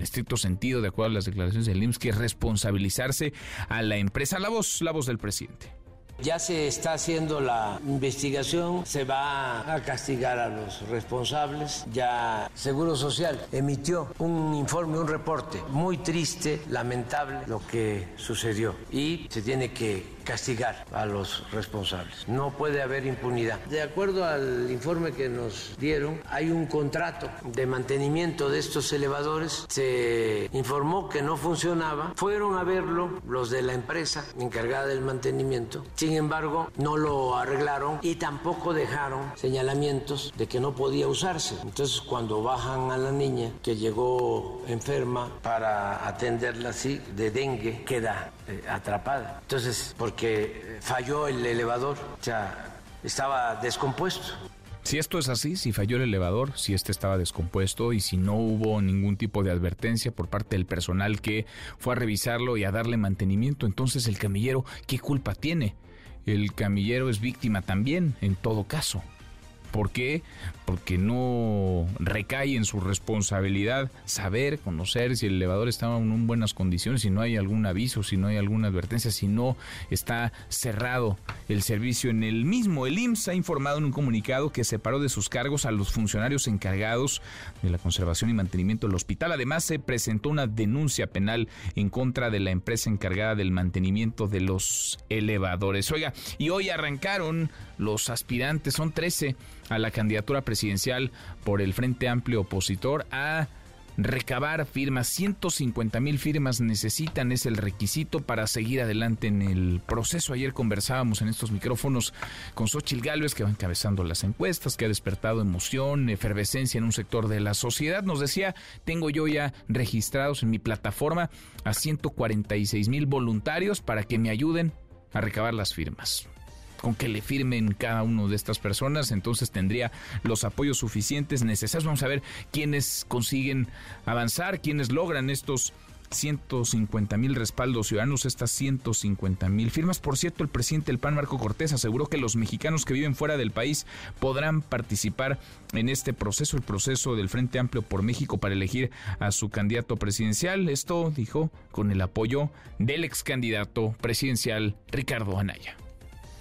estricto sentido, de acuerdo a las declaraciones del IMSS, que responsabilizarse a la empresa. La voz, la voz del presidente.
Ya se está haciendo la investigación, se va a castigar a los responsables. Ya Seguro Social emitió un informe, un reporte muy triste, lamentable lo que sucedió y se tiene que castigar a los responsables. No puede haber impunidad. De acuerdo al informe que nos dieron, hay un contrato de mantenimiento de estos elevadores. Se informó que no funcionaba. Fueron a verlo los de la empresa encargada del mantenimiento. Sin embargo, no lo arreglaron y tampoco dejaron señalamientos de que no podía usarse. Entonces, cuando bajan a la niña que llegó enferma para atenderla así de dengue, queda eh, atrapada. Entonces, porque falló el elevador, o sea, estaba descompuesto.
Si esto es así, si falló el elevador, si este estaba descompuesto y si no hubo ningún tipo de advertencia por parte del personal que fue a revisarlo y a darle mantenimiento, entonces el camillero, ¿qué culpa tiene? El camillero es víctima también, en todo caso. ¿Por qué? Porque no recae en su responsabilidad saber, conocer si el elevador está en buenas condiciones, si no hay algún aviso, si no hay alguna advertencia, si no está cerrado el servicio en el mismo. El IMSS ha informado en un comunicado que separó de sus cargos a los funcionarios encargados de la conservación y mantenimiento del hospital. Además, se presentó una denuncia penal en contra de la empresa encargada del mantenimiento de los elevadores. Oiga, y hoy arrancaron los aspirantes, son 13 a la candidatura presidencial por el Frente Amplio Opositor a recabar firmas. 150 mil firmas necesitan, es el requisito para seguir adelante en el proceso. Ayer conversábamos en estos micrófonos con Xochil Gálvez, que va encabezando las encuestas, que ha despertado emoción, efervescencia en un sector de la sociedad. Nos decía, tengo yo ya registrados en mi plataforma a 146 mil voluntarios para que me ayuden a recabar las firmas con que le firmen cada uno de estas personas, entonces tendría los apoyos suficientes necesarios. Vamos a ver quiénes consiguen avanzar, quiénes logran estos 150 mil respaldos ciudadanos, estas 150 mil firmas. Por cierto, el presidente del PAN, Marco Cortés, aseguró que los mexicanos que viven fuera del país podrán participar en este proceso, el proceso del Frente Amplio por México para elegir a su candidato presidencial. Esto, dijo, con el apoyo del ex candidato presidencial Ricardo Anaya.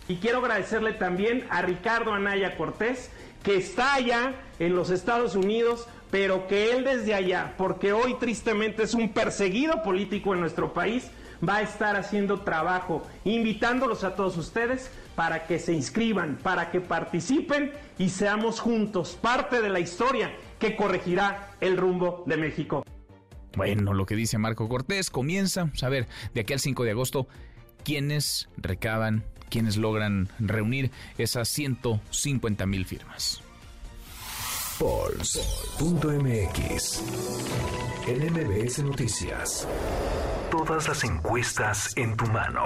Y quiero agradecerle también a Ricardo Anaya Cortés, que está allá en los Estados Unidos, pero que él desde allá, porque hoy tristemente es un perseguido político en nuestro país, va a estar haciendo trabajo, invitándolos a todos ustedes para que se inscriban, para que participen y seamos juntos parte de la historia que corregirá el rumbo de México.
Bueno, lo que dice Marco Cortés comienza, a ver, de aquí al 5 de agosto, ¿quiénes recaban quienes logran reunir esas 150 mil firmas.
Pulse.mx NMBS Noticias. Todas las encuestas en tu mano.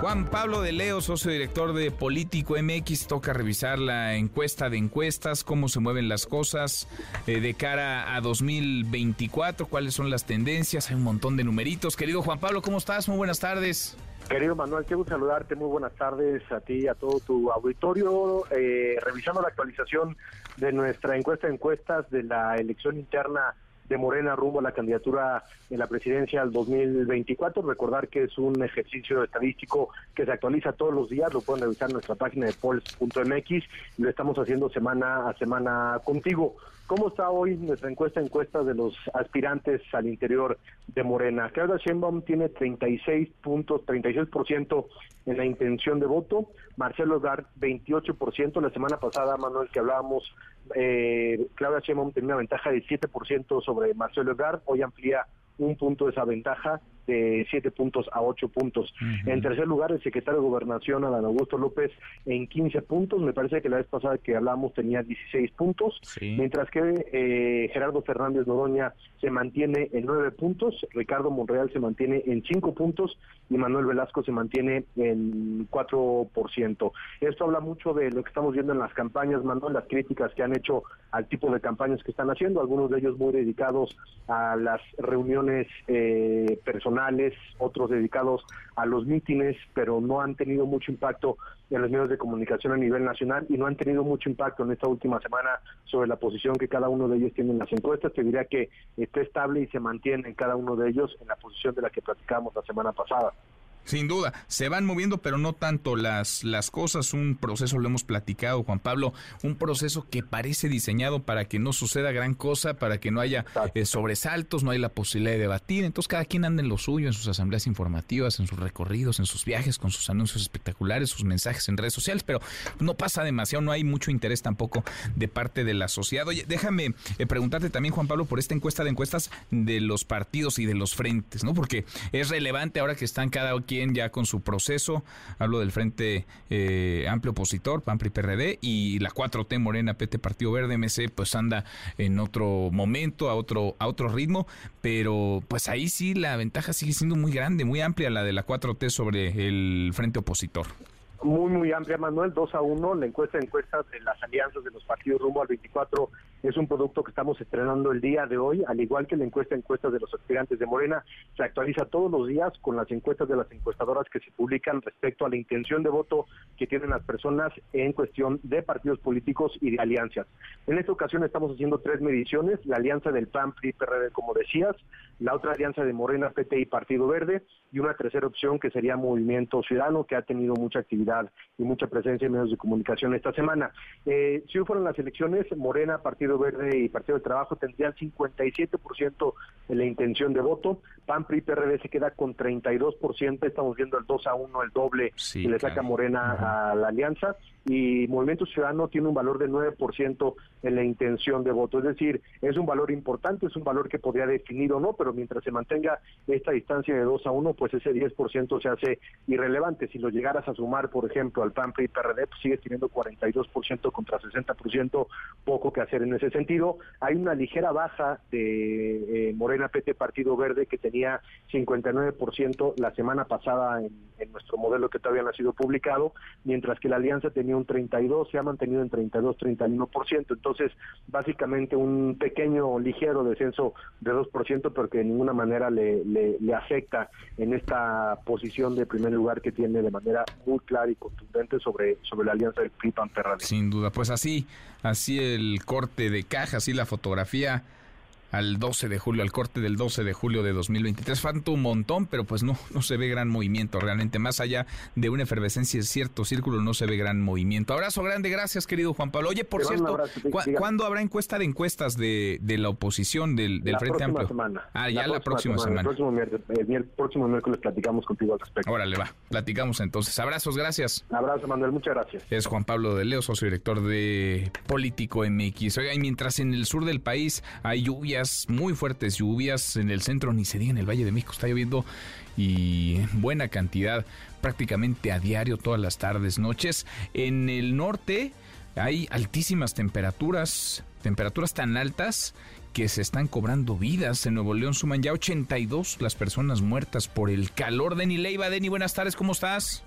Juan Pablo de Leo, socio director de Político MX, toca revisar la encuesta de encuestas, cómo se mueven las cosas eh, de cara a 2024, cuáles son las tendencias, hay un montón de numeritos. Querido Juan Pablo, ¿cómo estás? Muy buenas tardes.
Querido Manuel, quiero saludarte. Muy buenas tardes a ti y a todo tu auditorio. Eh, revisando la actualización de nuestra encuesta de encuestas de la elección interna de Morena rumbo a la candidatura en la presidencia al 2024. Recordar que es un ejercicio estadístico que se actualiza todos los días, lo pueden revisar en nuestra página de polls.mx lo estamos haciendo semana a semana contigo. ¿Cómo está hoy nuestra encuesta encuesta de los aspirantes al interior de Morena? Claudia Sheinbaum tiene 36 puntos, 36% en la intención de voto, Marcelo Ebrard 28%, la semana pasada, Manuel, que hablábamos, eh, Claudia Sheinbaum tenía una ventaja de 7% sobre Marcelo Ebrard, hoy amplía un punto de esa ventaja de siete puntos a ocho puntos. En tercer lugar, el secretario de Gobernación, Adán Augusto López, en 15 puntos. Me parece que la vez pasada que hablamos tenía 16 puntos. Mientras que eh, Gerardo Fernández Noroña se mantiene en nueve puntos, Ricardo Monreal se mantiene en cinco puntos y Manuel Velasco se mantiene en 4%. Esto habla mucho de lo que estamos viendo en las campañas, Manuel, las críticas que han hecho al tipo de campañas que están haciendo, algunos de ellos muy dedicados a las reuniones eh, personales otros dedicados a los mítines, pero no han tenido mucho impacto en los medios de comunicación a nivel nacional y no han tenido mucho impacto en esta última semana sobre la posición que cada uno de ellos tiene en las encuestas. Te diría que está estable y se mantiene en cada uno de ellos en la posición de la que platicábamos la semana pasada.
Sin duda, se van moviendo, pero no tanto las, las cosas. Un proceso, lo hemos platicado, Juan Pablo, un proceso que parece diseñado para que no suceda gran cosa, para que no haya eh, sobresaltos, no hay la posibilidad de debatir. Entonces, cada quien anda en lo suyo, en sus asambleas informativas, en sus recorridos, en sus viajes, con sus anuncios espectaculares, sus mensajes en redes sociales, pero no pasa demasiado, no hay mucho interés tampoco de parte de la sociedad. Oye, déjame eh, preguntarte también, Juan Pablo, por esta encuesta de encuestas de los partidos y de los frentes, ¿no? Porque es relevante ahora que están cada quien ya con su proceso, hablo del Frente eh, Amplio Opositor, PAN PRI PRD, y la 4T Morena, PT Partido Verde, MC, pues anda en otro momento, a otro, a otro ritmo, pero pues ahí sí la ventaja sigue siendo muy grande, muy amplia la de la 4T sobre el Frente Opositor
muy, muy amplia, Manuel, 2 a 1. La encuesta de encuestas de las alianzas de los partidos rumbo al 24 es un producto que estamos estrenando el día de hoy, al igual que la encuesta encuestas de los aspirantes de Morena. Se actualiza todos los días con las encuestas de las encuestadoras que se publican respecto a la intención de voto que tienen las personas en cuestión de partidos políticos y de alianzas. En esta ocasión estamos haciendo tres mediciones, la alianza del PAN, PRI, PRD, como decías, la otra alianza de Morena, PT y Partido Verde, y una tercera opción que sería Movimiento Ciudadano, que ha tenido mucha actividad y mucha presencia en medios de comunicación esta semana. Eh, si fueron las elecciones, Morena, Partido Verde y Partido de Trabajo tendrían 57% de la intención de voto, PAN, PRI, PRD se queda con 32%, estamos viendo el 2 a 1, el doble que le saca Morena a la alianza, y Movimiento Ciudadano tiene un valor de 9% en la intención de voto. Es decir, es un valor importante, es un valor que podría definir o no, pero mientras se mantenga esta distancia de 2 a 1, pues ese 10% se hace irrelevante. Si lo llegaras a sumar, por ejemplo, al PAN, PRI y PRD, pues sigues teniendo 42% contra 60%, poco que hacer en ese sentido. Hay una ligera baja de eh, Morena PT Partido Verde que tenía 59% la semana pasada en, nuestro modelo que todavía no ha sido publicado, mientras que la alianza tenía un 32, se ha mantenido en 32, 31%. Entonces, básicamente un pequeño, ligero descenso de 2%, pero que de ninguna manera le, le, afecta en esta posición de primer lugar que tiene de manera muy clara y contundente sobre, sobre la alianza del PRI pan
Sin duda, pues así, así el corte de caja, así la fotografía al 12 de julio, al corte del 12 de julio de 2023. Falta un montón, pero pues no, no se ve gran movimiento realmente. Más allá de una efervescencia en cierto círculo, no se ve gran movimiento. Abrazo grande, gracias querido Juan Pablo. Oye, por cierto, ¿cuándo habrá encuesta de encuestas de, de la oposición del, del Frente Amplio?
Semana.
Ah, ya la, próxima, semana.
El, próximo miércoles, el próximo miércoles platicamos contigo al respecto.
Órale, va, platicamos entonces. Abrazos, gracias.
Abrazo, Manuel, muchas gracias.
Es Juan Pablo de Leo, socio director de Político MX. Oiga, y mientras en el sur del país hay muy fuertes, lluvias en el centro, ni se diga en el Valle de México, está lloviendo y buena cantidad, prácticamente a diario, todas las tardes, noches. En el norte hay altísimas temperaturas, temperaturas tan altas que se están cobrando vidas. En Nuevo León suman ya 82 las personas muertas por el calor. Deni Leiva, Deni, buenas tardes, ¿cómo estás?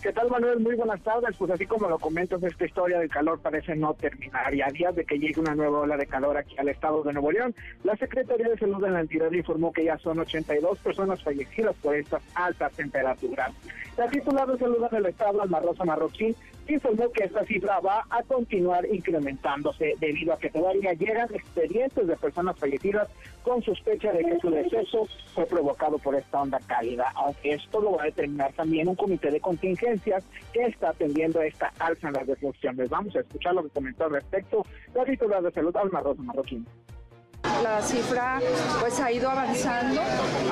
¿Qué tal, Manuel? Muy buenas tardes. Pues así como lo comentas, esta historia del calor parece no terminar. Y a días de que llegue una nueva ola de calor aquí al estado de Nuevo León, la Secretaría de Salud de la entidad informó que ya son 82 personas fallecidas por estas altas temperaturas. La titular de salud del estado, Alma Rosa Marroquín, informó que esta cifra va a continuar incrementándose debido a que todavía llegan expedientes de personas fallecidas con sospecha de que su deceso fue provocado por esta onda cálida, aunque esto lo va a determinar también un comité de contingencias que está atendiendo esta alza en las defunciones. Vamos a escuchar lo que comentó al respecto la titular de salud, Alma Rosa Marroquín.
La cifra pues ha ido avanzando.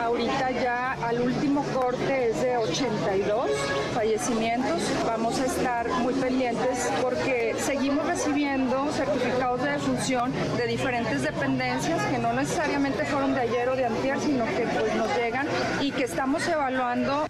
Ahorita ya al último corte es de 82 fallecimientos. Vamos a estar muy pendientes porque seguimos recibiendo certificados de defunción de diferentes dependencias que no necesariamente fueron de ayer o de antier, sino que pues nos llegan y que estamos evaluando.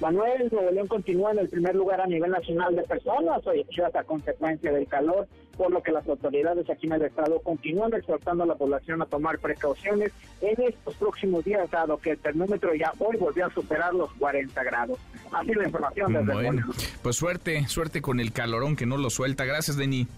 Manuel Nuevo León continúa en el primer lugar a nivel nacional de personas fallecidas a consecuencia del calor, por lo que las autoridades aquí en el estado continúan exhortando a la población a tomar precauciones en estos próximos días, dado que el termómetro ya hoy volvió a superar los 40 grados. Así la información desde
Bueno, pues suerte, suerte con el calorón que no lo suelta. Gracias, Denis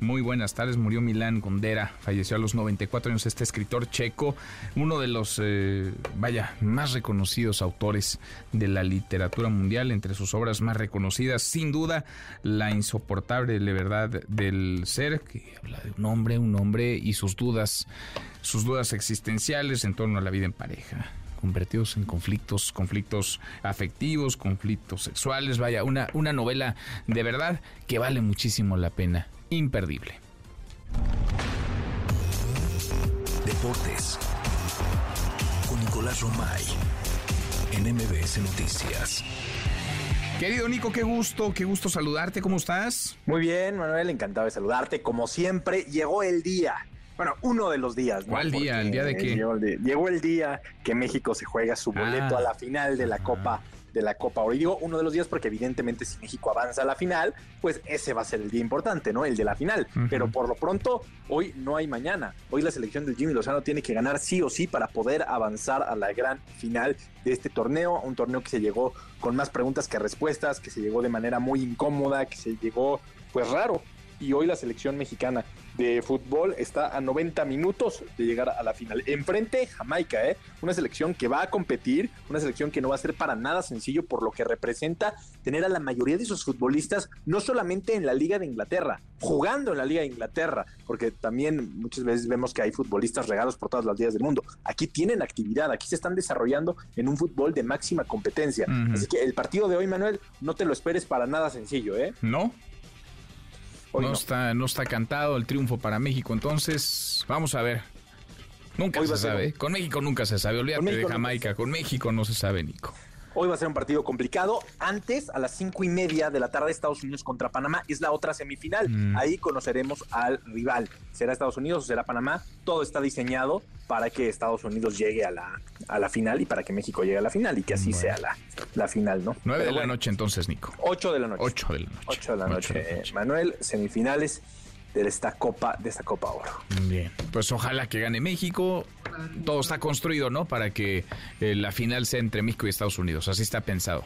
Muy buenas tardes. Murió Milán Gondera. Falleció a los 94 años este escritor checo, uno de los, eh, vaya, más reconocidos autores de la literatura mundial. Entre sus obras más reconocidas, sin duda, La insoportable verdad del ser, que habla de un hombre, un hombre y sus dudas, sus dudas existenciales en torno a la vida en pareja convertidos en conflictos, conflictos afectivos, conflictos sexuales, vaya, una, una novela de verdad que vale muchísimo la pena, imperdible.
Deportes con Nicolás Romay en MBS Noticias.
Querido Nico, qué gusto, qué gusto saludarte, ¿cómo estás?
Muy bien, Manuel, encantado de saludarte. Como siempre, llegó el día
Bueno, uno de los días. ¿no?
¿Cuál día? ¿El día de qué?
Llegó el, día, llegó el día que México se juega su boleto
Ah.
a la final de la Copa de la Copa Oro. Y digo uno de los días porque evidentemente si México avanza a la final, pues ese va a ser el día importante, ¿no? El de la final. Pero por lo pronto, hoy no hay mañana. Hoy la selección del Jimmy Lozano tiene que ganar sí o sí para poder avanzar a la gran final de este torneo. Un torneo que se llegó con más preguntas que respuestas, que se llegó de manera muy incómoda, que se llegó pues raro. Y hoy la selección mexicana de fútbol está a 90 minutos de llegar a la final. Enfrente Jamaica, ¿eh? una selección que va a competir, una selección que no va a ser para nada sencillo por lo que representa tener a la mayoría de sus futbolistas no solamente en la Liga de Inglaterra, jugando en la Liga de Inglaterra, porque también muchas veces vemos que hay futbolistas regados por todas las ligas del mundo. Aquí tienen actividad, aquí se están desarrollando en un fútbol de máxima competencia. Así que el partido de hoy, Manuel, no te lo esperes para nada sencillo, ¿eh?
¿No?
Hoy
no,
no.
Está, no está cantado el triunfo para México, entonces vamos a ver. Nunca
Hoy
se sabe.
un-
Con México nunca se sabe. Olvídate de
nunca
Jamaica. Con México no se sabe, Nico.
Hoy va a ser un partido complicado. Antes, a las cinco y media de la tarde, Estados Unidos contra Panamá es la otra semifinal.
Mm.
Ahí conoceremos al rival. ¿Será Estados Unidos o será Panamá? Todo está diseñado para que Estados Unidos llegue a la, a la final y para que México llegue a la final y que así sea la, la final, ¿no?
Nueve de la noche entonces, Nico.
8 de la noche.
Ocho de la noche.
8 de la
Ocho
noche,
de la noche.
Manuel, semifinales de esta Copa, de esta Copa Oro.
Bien, pues ojalá que gane México. Todo está construido, ¿no? Para que eh, la final sea entre México y Estados Unidos. Así está pensado.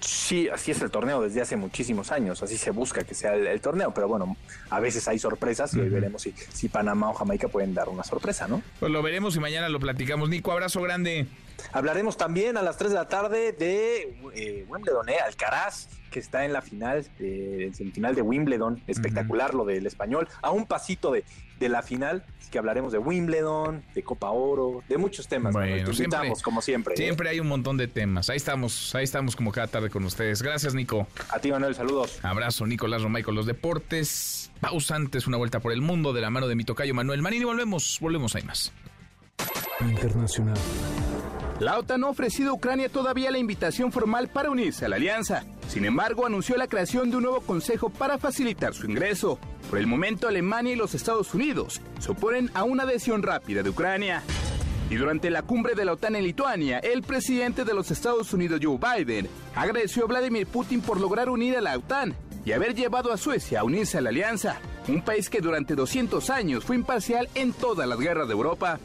Sí, así es el torneo desde hace muchísimos años, así se busca que sea el, el torneo, pero bueno, a veces hay sorpresas y hoy veremos si, si Panamá o Jamaica pueden dar una sorpresa, ¿no?
Pues lo veremos y mañana lo platicamos. Nico, abrazo grande.
Hablaremos también a las 3 de la tarde de eh, Wimbledon, ¿eh? Alcaraz, que está en la final, eh, en semifinal de Wimbledon, espectacular lo del español, a un pasito de, de la final, que hablaremos de Wimbledon, de Copa Oro, de muchos temas. Manuel.
Bueno,
Te
siempre,
invitamos, como siempre. ¿eh?
Siempre hay un montón de temas. Ahí estamos, ahí estamos como cada tarde con ustedes. Gracias, Nico.
A ti, Manuel, saludos.
Abrazo, Nicolás Romay con los deportes. Pausa antes, una vuelta por el mundo de la mano de mi tocayo Manuel Marín y volvemos, volvemos, hay más.
Internacional.
La OTAN no ha ofrecido a Ucrania todavía la invitación formal para unirse a la alianza. Sin embargo, anunció la creación de un nuevo consejo para facilitar su ingreso. Por el momento, Alemania y los Estados Unidos se oponen a una adhesión rápida de Ucrania. Y durante la cumbre de la OTAN en Lituania, el presidente de los Estados Unidos, Joe Biden, agradeció a Vladimir Putin por lograr unir a la OTAN y haber llevado a Suecia a unirse a la alianza, un país que durante 200 años fue imparcial en todas las guerras de Europa.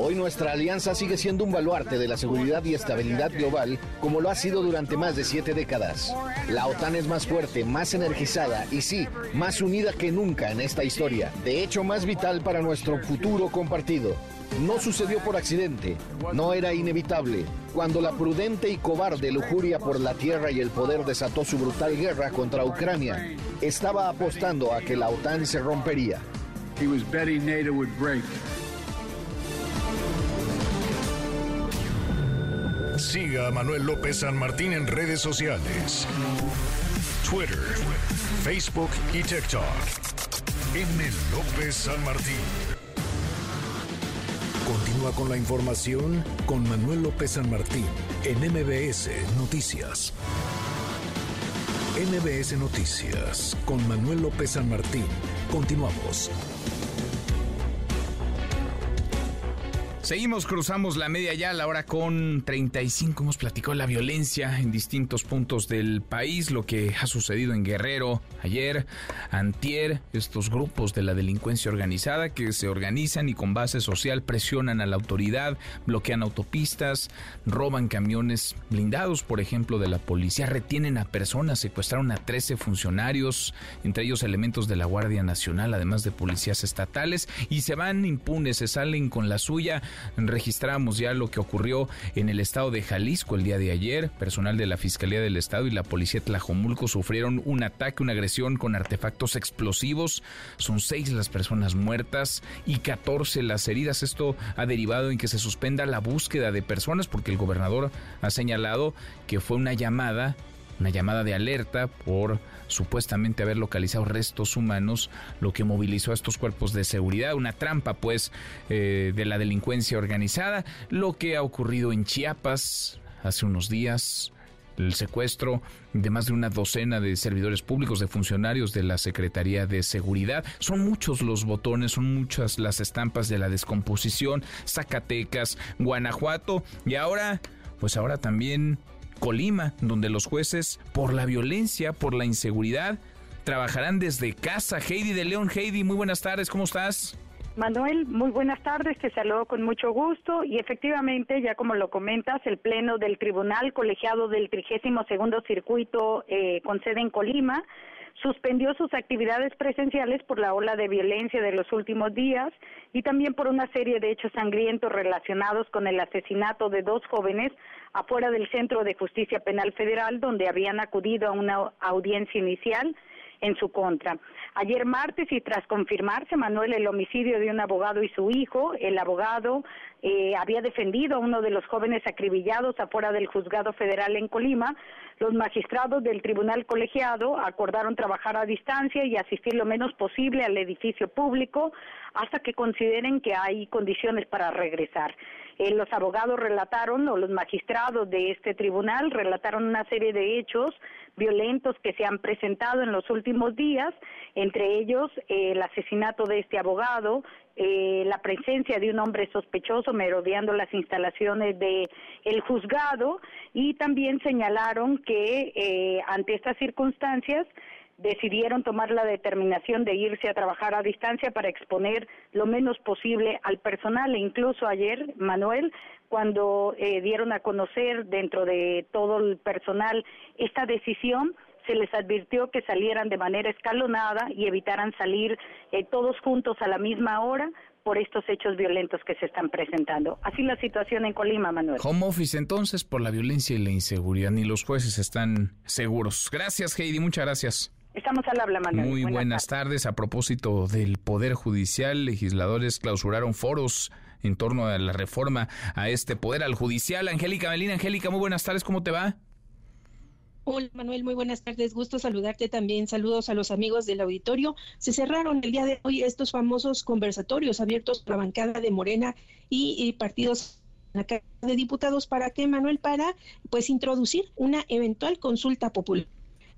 Hoy nuestra alianza sigue siendo un baluarte de la seguridad y estabilidad global, como lo ha sido durante más de siete décadas. La OTAN es más fuerte, más energizada y sí, más unida que nunca en esta historia. De hecho, más vital para nuestro futuro compartido. No sucedió por accidente, no era inevitable. Cuando la prudente y cobarde lujuria por la tierra y el poder desató su brutal guerra contra Ucrania, estaba apostando a que la OTAN se rompería.
He was betting NATO would break.
Siga a Manuel López San Martín en redes sociales. Twitter, Facebook y TikTok. M. López San Martín. Continúa con la información con Manuel López San Martín en MBS Noticias. MBS Noticias con Manuel López San Martín. Continuamos.
Seguimos, cruzamos la media ya, a la hora con 35. Hemos platicado la violencia en distintos puntos del país, lo que ha sucedido en Guerrero ayer, antier, estos grupos de la delincuencia organizada que se organizan y con base social presionan a la autoridad, bloquean autopistas, roban camiones blindados, por ejemplo, de la policía, retienen a personas, secuestraron a 13 funcionarios, entre ellos elementos de la Guardia Nacional, además de policías estatales, y se van impunes, se salen con la suya. Registramos ya lo que ocurrió en el estado de Jalisco el día de ayer. Personal de la Fiscalía del Estado y la Policía Tlajomulco sufrieron un ataque, una agresión con artefactos explosivos. Son seis las personas muertas y 14 las heridas. Esto ha derivado en que se suspenda la búsqueda de personas porque el gobernador ha señalado que fue una llamada una llamada de alerta por supuestamente haber localizado restos humanos, lo que movilizó a estos cuerpos de seguridad, una trampa pues eh, de la delincuencia organizada, lo que ha ocurrido en Chiapas hace unos días, el secuestro de más de una docena de servidores públicos, de funcionarios de la Secretaría de Seguridad. Son muchos los botones, son muchas las estampas de la descomposición. Zacatecas, Guanajuato y ahora, pues ahora también Colima, donde los jueces, por la violencia, por la inseguridad, trabajarán desde casa. Heidi de León, Heidi, muy buenas tardes, ¿cómo estás?
Manuel, muy buenas tardes, te saludo con mucho gusto y efectivamente, ya como lo comentas, el Pleno del Tribunal Colegiado del 32 Circuito eh, con sede en Colima suspendió sus actividades presenciales por la ola de violencia de los últimos días y también por una serie de hechos sangrientos relacionados con el asesinato de dos jóvenes afuera del Centro de Justicia Penal Federal, donde habían acudido a una audiencia inicial en su contra. Ayer martes y tras confirmarse, Manuel, el homicidio de un abogado y su hijo, el abogado eh, había defendido a uno de los jóvenes acribillados afuera del juzgado federal en Colima. Los magistrados del tribunal colegiado acordaron trabajar a distancia y asistir lo menos posible al edificio público hasta que consideren que hay condiciones para regresar. Eh, los abogados relataron, o los magistrados de este tribunal relataron una serie de hechos violentos que se han presentado en los últimos días, entre ellos eh, el asesinato de este abogado, eh, la presencia de un hombre sospechoso merodeando las instalaciones de el juzgado y también señalaron que ante estas circunstancias decidieron tomar la determinación de irse a trabajar a distancia para exponer lo menos posible al personal e incluso ayer, Manuel, cuando eh, dieron a conocer dentro de todo el personal esta decisión, se les advirtió que salieran de manera escalonada y evitaran salir eh, todos juntos a la misma hora por estos hechos violentos que se están presentando. Así la situación en Colima, Manuel.
Home office entonces por la violencia y la inseguridad, ni los jueces están seguros. Gracias, Heidi, muchas gracias.
Estamos al habla, Manuel.
Muy buenas, tardes. A propósito del Poder Judicial, legisladores clausuraron foros en torno a la reforma a este poder, al judicial. Angélica Melina, Angélica, muy buenas tardes, ¿cómo te va?
Hola Manuel, muy buenas tardes. Gusto saludarte también. Saludos a los amigos del auditorio. Se cerraron el día de hoy estos famosos conversatorios abiertos por la bancada de Morena y, y partidos de Diputados para que Manuel para pues introducir una eventual consulta popular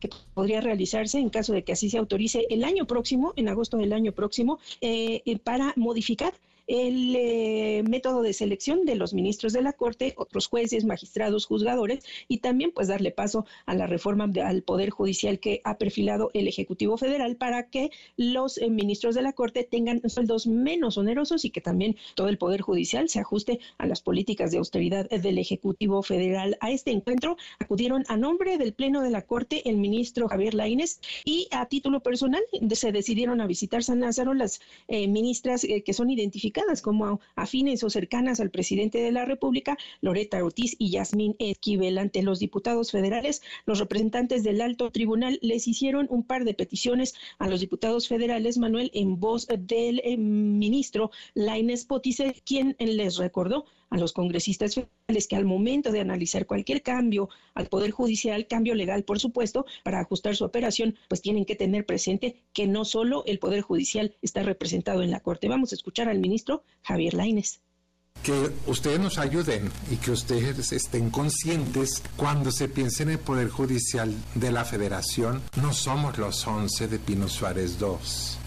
que podría realizarse en caso de que así se autorice el año próximo, en agosto del año próximo, eh, eh, para modificar el eh, método de selección de los ministros de la Corte, otros jueces, magistrados, juzgadores y también pues darle paso a la reforma al Poder Judicial que ha perfilado el Ejecutivo Federal para que los eh, ministros de la Corte tengan sueldos menos onerosos y que también todo el Poder Judicial se ajuste a las políticas de austeridad del Ejecutivo Federal. A este encuentro acudieron a nombre del Pleno de la Corte el ministro Javier Laínez y a título personal se decidieron a visitar San Lázaro las eh, ministras que son identificadas como afines o cercanas al presidente de la República, Loreta Ortiz y Yasmín Esquivel. Ante los diputados federales, los representantes del alto tribunal les hicieron un par de peticiones a los diputados federales, Manuel, en voz del eh, ministro Laines Potice, quien les recordó a los congresistas federales que al momento de analizar cualquier cambio al Poder Judicial, cambio legal, por supuesto, para ajustar su operación, pues tienen que tener presente que no solo el Poder Judicial está representado en la Corte. Vamos a escuchar al ministro Javier Laines
que ustedes nos ayuden y que ustedes estén conscientes cuando se piense en el Poder Judicial de la Federación, no somos los 11 de Pino Suárez II,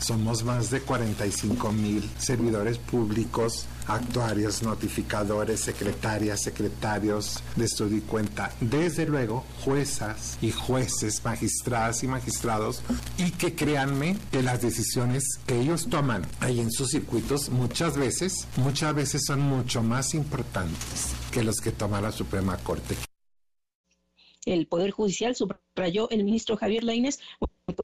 somos más de 45 mil servidores públicos actuarios, notificadores, secretarias, secretarios de estudio y cuenta, desde luego juezas y jueces, magistradas y magistrados, y que créanme que las decisiones que ellos toman ahí en sus circuitos muchas veces, muchas veces son mucho más importantes que los que toma la Suprema Corte.
El Poder Judicial subrayó el ministro Javier Lainez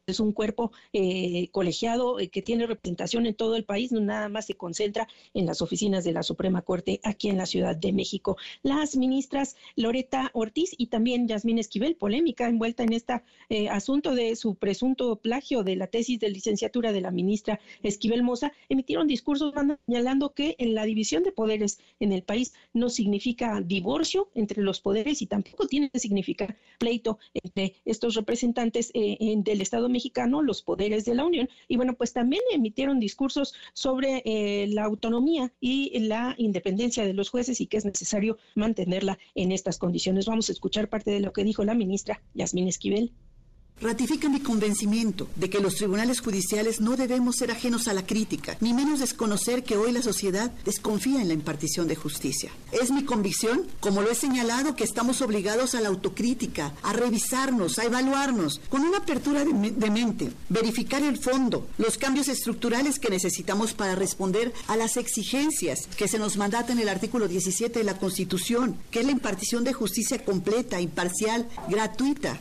es un cuerpo eh, colegiado eh, que tiene representación en todo el país, nada más se concentra en las oficinas de la Suprema Corte aquí en la Ciudad de México. Las ministras Loreta Ortiz y también Yasmín Esquivel, polémica envuelta en este asunto de su presunto plagio de la tesis de licenciatura de la ministra Esquivel Moza, emitieron discursos señalando que en la división de poderes en el país no significa divorcio entre los poderes y tampoco tiene que significar pleito entre estos representantes del Estado Estado mexicano los poderes de la Unión. Y bueno, pues también emitieron discursos sobre eh, la autonomía y la independencia de los jueces y que es necesario mantenerla en estas condiciones. Vamos a escuchar parte de lo que dijo la ministra Yasmín Esquivel
ratifica mi convencimiento de que los tribunales judiciales no debemos ser ajenos a la crítica, ni menos desconocer que hoy la sociedad desconfía en la impartición de justicia. Es mi convicción, como lo he señalado, que estamos obligados a la autocrítica, a revisarnos, a evaluarnos, con una apertura de, mente, verificar el fondo, los cambios estructurales que necesitamos para responder a las exigencias que se nos mandata en el artículo 17 de la Constitución, que es la impartición de justicia completa, imparcial, gratuita,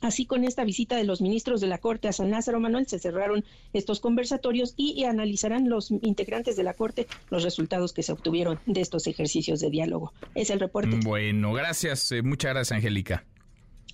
Así con esta visita de los ministros de la Corte a San Lázaro Manuel se cerraron estos conversatorios y, analizarán los integrantes de la Corte los resultados que se obtuvieron de estos ejercicios de diálogo. Es el reporte.
Bueno, gracias. Eh, muchas gracias, Angélica.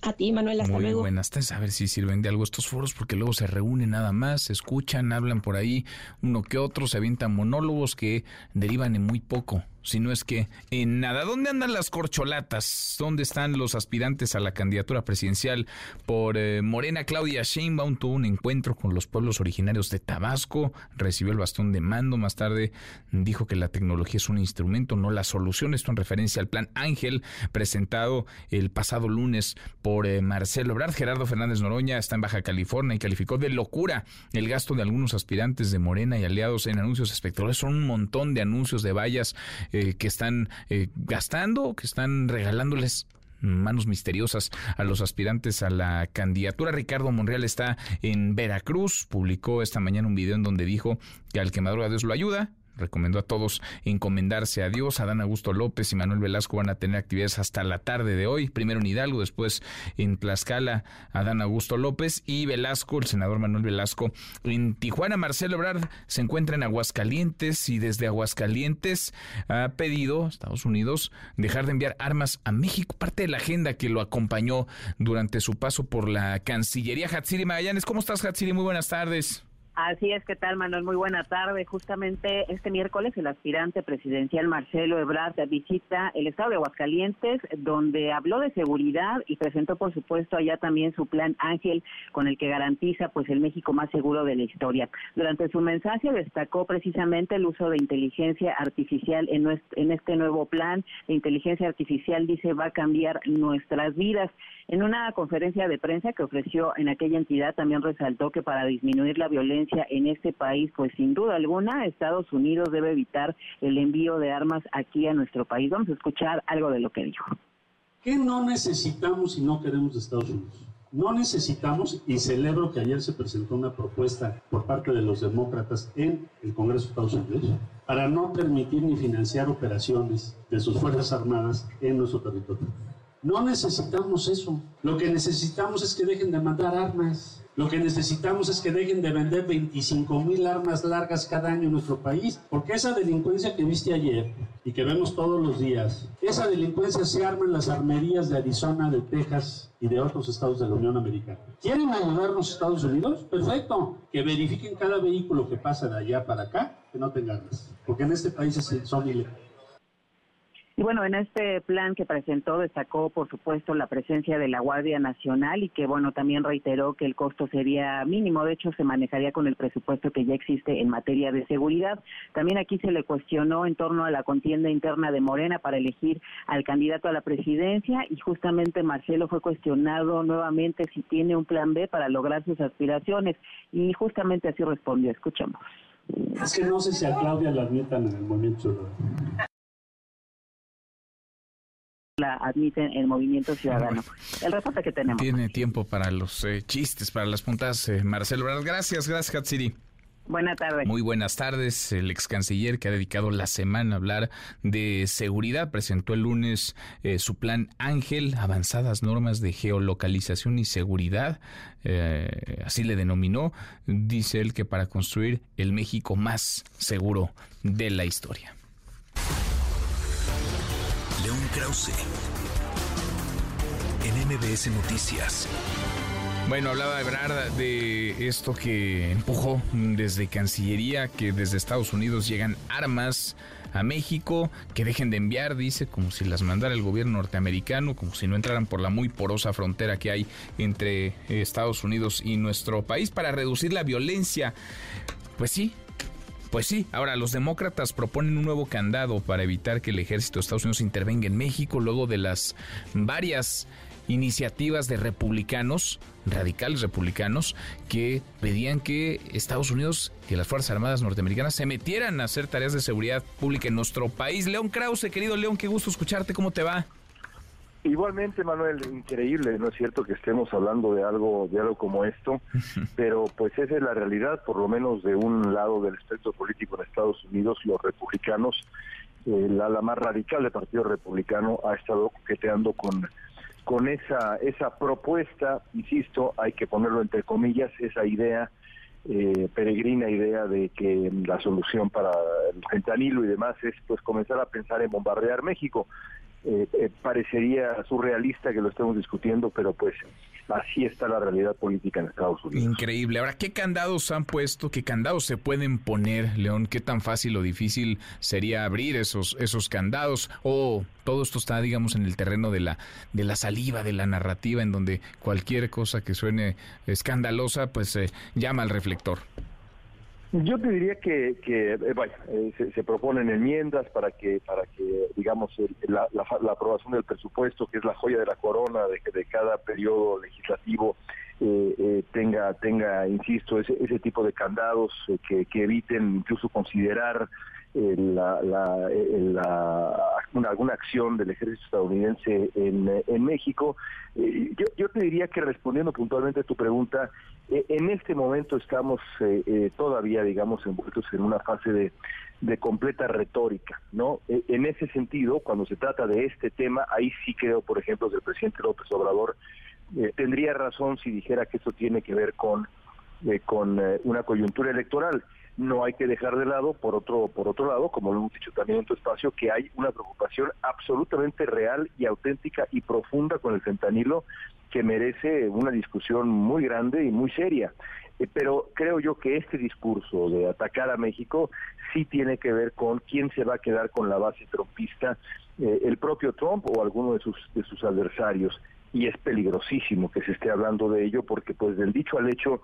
A ti, Manuel, hasta
Muy
luego.
buenas tardes. A ver si sirven de algo estos foros, porque luego se reúnen nada más, se escuchan, hablan por ahí uno que otro, se avientan monólogos que derivan en muy poco si no es que en nada. ¿Dónde andan las corcholatas? ¿Dónde están los aspirantes a la candidatura presidencial por eh, Morena? Claudia Sheinbaum tuvo un encuentro con los pueblos originarios de Tabasco, recibió el bastón de mando, más tarde dijo que la tecnología es un instrumento, no la solución. Esto en referencia al plan Ángel presentado el pasado lunes por eh, Marcelo Ebrard. Gerardo Fernández Noroña está en Baja California y calificó de locura el gasto de algunos aspirantes de Morena y aliados en anuncios espectaculares. Son un montón de anuncios de vallas eh, que están eh, gastando, que están regalándoles manos misteriosas a los aspirantes a la candidatura. Ricardo Monreal está en Veracruz, publicó esta mañana un video en donde dijo que al quemador a Dios lo ayuda, recomendó a todos encomendarse a Dios. Adán Augusto López y Manuel Velasco van a tener actividades hasta la tarde de hoy, primero en Hidalgo, después en Tlaxcala, Adán Augusto López y Velasco, el senador Manuel Velasco en Tijuana. Marcelo Ebrard se encuentra en Aguascalientes y desde Aguascalientes ha pedido a Estados Unidos dejar de enviar armas a México, parte de la agenda que lo acompañó durante su paso por la Cancillería. Hatsiri Magallanes, ¿cómo estás Hatsiri? Muy buenas tardes.
Así es, ¿qué tal, Manuel? Muy buena tarde. Justamente este miércoles el aspirante presidencial Marcelo Ebrard visita el estado de Aguascalientes, donde habló de seguridad y presentó, por supuesto, allá también su plan Ángel, con el que garantiza pues el México más seguro de la historia. Durante su mensaje destacó precisamente el uso de inteligencia artificial en, en este nuevo plan. La inteligencia artificial, dice, va a cambiar nuestras vidas. En una conferencia de prensa que ofreció en aquella entidad, también resaltó que para disminuir la violencia en este país, pues sin duda alguna Estados Unidos debe evitar el envío de armas aquí a nuestro país. Vamos a escuchar algo de lo que dijo.
¿Qué no necesitamos y no queremos de Estados Unidos? No necesitamos, y celebro que ayer se presentó una propuesta por parte de los demócratas en el Congreso de Estados Unidos para no permitir ni financiar operaciones de sus Fuerzas Armadas en nuestro territorio. No necesitamos eso. Lo que necesitamos es que dejen de mandar armas. Lo que necesitamos es que dejen de vender 25 mil armas largas cada año en nuestro país, porque esa delincuencia que viste ayer y que vemos todos los días, esa delincuencia se arma en las armerías de Arizona, de Texas y de otros estados de la Unión Americana. ¿Quieren ayudarnos Estados Unidos? Perfecto. Que verifiquen cada vehículo que pasa de allá para acá, que no tenga armas, porque en este país son ilegales.
Y bueno, en este plan que presentó destacó, por supuesto, la presencia de la Guardia Nacional y que, bueno, también reiteró que el costo sería mínimo. De hecho, se manejaría con el presupuesto que ya existe en materia de seguridad. También aquí se le cuestionó en torno a la contienda interna de Morena para elegir al candidato a la presidencia y justamente Marcelo fue cuestionado nuevamente si tiene un plan B para lograr sus aspiraciones y justamente así respondió. Escuchamos.
Es que no sé si a Claudia la admitan en el movimiento
la admiten el movimiento ciudadano. El reporte que tenemos.
Tiene tiempo para los eh, chistes, para las puntas, eh, Marcelo. Gracias, gracias, Hatsiri.
Buenas tardes.
Muy buenas tardes. El ex canciller que ha dedicado la semana a hablar de seguridad presentó el lunes eh, su plan Ángel, avanzadas normas de geolocalización y seguridad, eh, así le denominó. Dice él que para construir el México más seguro de la historia.
Krause, en MBS Noticias.
Bueno, hablaba Ebrard de esto que empujó desde Cancillería, que desde Estados Unidos llegan armas a México, que dejen de enviar, dice, como si las mandara el gobierno norteamericano, como si no entraran por la muy porosa frontera que hay entre Estados Unidos y nuestro país para reducir la violencia. Pues sí, pues sí, ahora los demócratas proponen un nuevo candado para evitar que el ejército de Estados Unidos intervenga en México luego de las varias iniciativas de republicanos, radicales republicanos, que pedían que Estados Unidos y las Fuerzas Armadas norteamericanas se metieran a hacer tareas de seguridad pública en nuestro país. León Krause, querido León, qué gusto escucharte, ¿cómo te va?
Igualmente, Manuel, increíble, no es cierto que estemos hablando de algo, de algo como esto, pero pues esa es la realidad, por lo menos de un lado del espectro político en Estados Unidos, los republicanos, eh, la ala más radical del Partido Republicano ha estado coqueteando con con esa esa propuesta, insisto, hay que ponerlo entre comillas, esa idea eh, peregrina idea de que la solución para el fentanilo y demás es pues comenzar a pensar en bombardear México. Eh, eh, parecería surrealista que lo estemos discutiendo, pero pues así está la realidad política en Estados Unidos.
Increíble. Ahora, ¿qué candados han puesto? ¿Qué candados se pueden poner, León? ¿Qué tan fácil o difícil sería abrir esos, esos candados? ¿O todo esto está, digamos, en el terreno de la, de la saliva, de la narrativa, en donde cualquier cosa que suene escandalosa, pues eh, llama al reflector?
Yo te diría que, que eh, eh, se, proponen enmiendas para que, para que digamos, la, aprobación del presupuesto, que es la joya de la corona de, de cada periodo legislativo, eh, tenga, tenga, insisto, ese, ese tipo de candados que, que eviten incluso considerar la, la, la, alguna acción del ejército estadounidense en, en México. yo, yo te diría que respondiendo puntualmente a tu pregunta, eh, en este momento estamos eh, eh, todavía, digamos, envueltos en una fase de, de completa retórica, ¿no? en ese sentido, cuando se trata de este tema, ahí sí creo, por ejemplo, que el presidente López Obrador tendría razón si dijera que esto tiene que ver con, con una coyuntura electoral no hay que dejar de lado, por otro, por otro lado, como lo hemos dicho también en tu espacio, que hay una preocupación absolutamente real y auténtica y profunda con el fentanilo que merece una discusión muy grande y muy seria. Eh, pero creo yo que este discurso de atacar a México sí tiene que ver con quién se va a quedar con la base trompista, eh, el propio Trump o alguno de sus, de sus adversarios. Y es peligrosísimo que se esté hablando de ello porque pues del dicho al hecho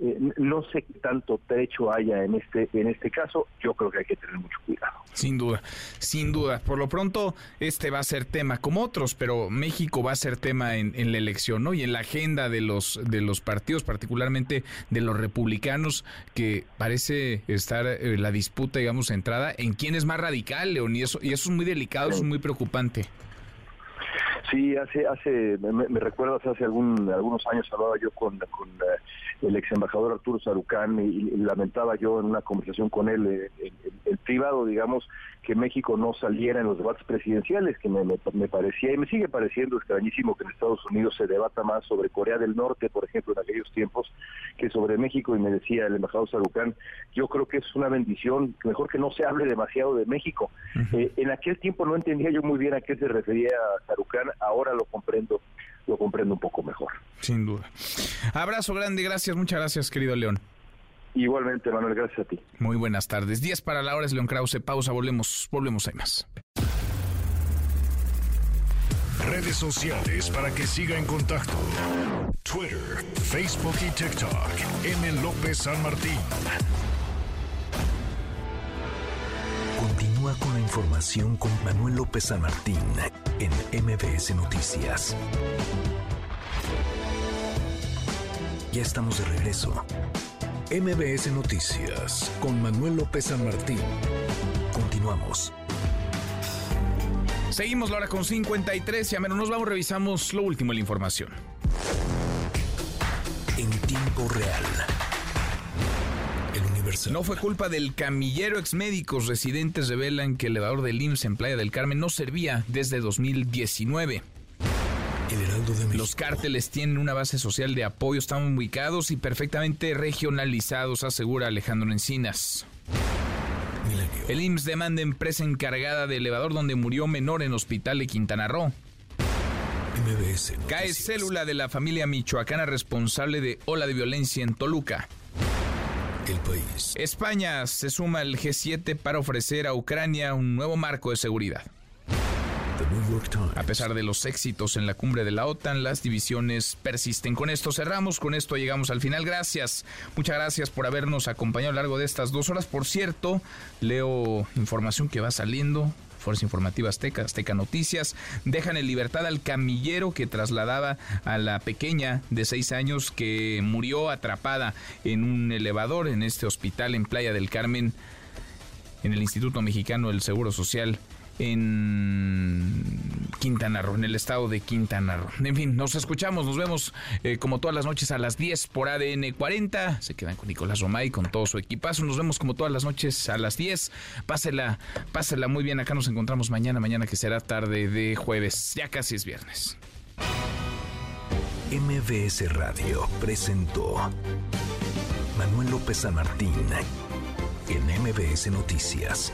eh, no sé qué tanto trecho haya en este en este caso. Yo creo que hay que tener mucho cuidado.
Sin duda, sin duda. Por lo pronto, este va a ser tema como otros, pero México va a ser tema en, la elección, ¿no? Y en la agenda de los de los partidos, particularmente de los republicanos, que parece estar eh, la disputa, digamos, centrada en quién es más radical, León, y eso y eso es muy delicado, eso es muy preocupante.
Sí, hace, hace, me, recuerdas hace algún, algunos años hablaba yo con, con eh, el ex embajador Arturo Sarucán y, lamentaba yo en una conversación con él, eh, el, privado, digamos, que México no saliera en los debates presidenciales, que me, me, parecía y me sigue pareciendo extrañísimo que en Estados Unidos se debata más sobre Corea del Norte, por ejemplo, en aquellos tiempos, que sobre México, y me decía el embajador Sarucán, yo creo que es una bendición, mejor que no se hable demasiado de México. Eh, en aquel tiempo no entendía yo muy bien a qué se refería Sarucán, ahora lo comprendo lo comprendo un poco mejor.
Sin duda. Abrazo grande, gracias, muchas gracias, querido León.
Igualmente, Manuel, gracias a ti.
Muy buenas tardes. 10 para la hora es León Krause. Pausa, volvemos, volvemos, hay más.
Redes sociales para que siga en contacto: Twitter, Facebook y TikTok. M. López San Martín.
Continúa con la información con Manuel López San Martín en MBS Noticias. Ya estamos de regreso. MBS Noticias con Manuel López San Martín. Continuamos.
Seguimos la hora con 53 y a menos nos vamos, revisamos lo último de la información.
En tiempo real.
No fue culpa del camillero exmédicos residentes revelan que el elevador del IMSS en Playa del Carmen no servía desde 2019. Los cárteles tienen una base social de apoyo, están ubicados y perfectamente regionalizados, asegura Alejandro Encinas. El IMSS demanda empresa encargada de elevador donde murió menor en hospital de Quintana Roo. Cae célula de la familia michoacana responsable de ola de violencia en Toluca.
El país.
España se suma al G7 para ofrecer a Ucrania un nuevo marco de seguridad. A pesar de los éxitos en la cumbre de la OTAN, las divisiones persisten. Con esto cerramos, con esto llegamos al final. Gracias, muchas gracias por habernos acompañado a lo largo de estas dos horas. Por cierto, leo información que va saliendo. Fuerza Informativa Azteca, Azteca Noticias, dejan en libertad al camillero que trasladaba a la pequeña de seis años que murió atrapada en un elevador en este hospital en Playa del Carmen, en el Instituto Mexicano del Seguro Social en Quintana Roo, en el estado de Quintana Roo. En fin, nos escuchamos, nos vemos eh, como todas las noches a las 10 por ADN 40. Se quedan con Nicolás Romay, con todo su equipazo. Nos vemos como todas las noches a las 10. Pásela, pásela muy bien. Acá nos encontramos mañana, mañana que será tarde de jueves. Ya casi es viernes.
MBS Radio presentó Manuel López San Martín en MBS Noticias.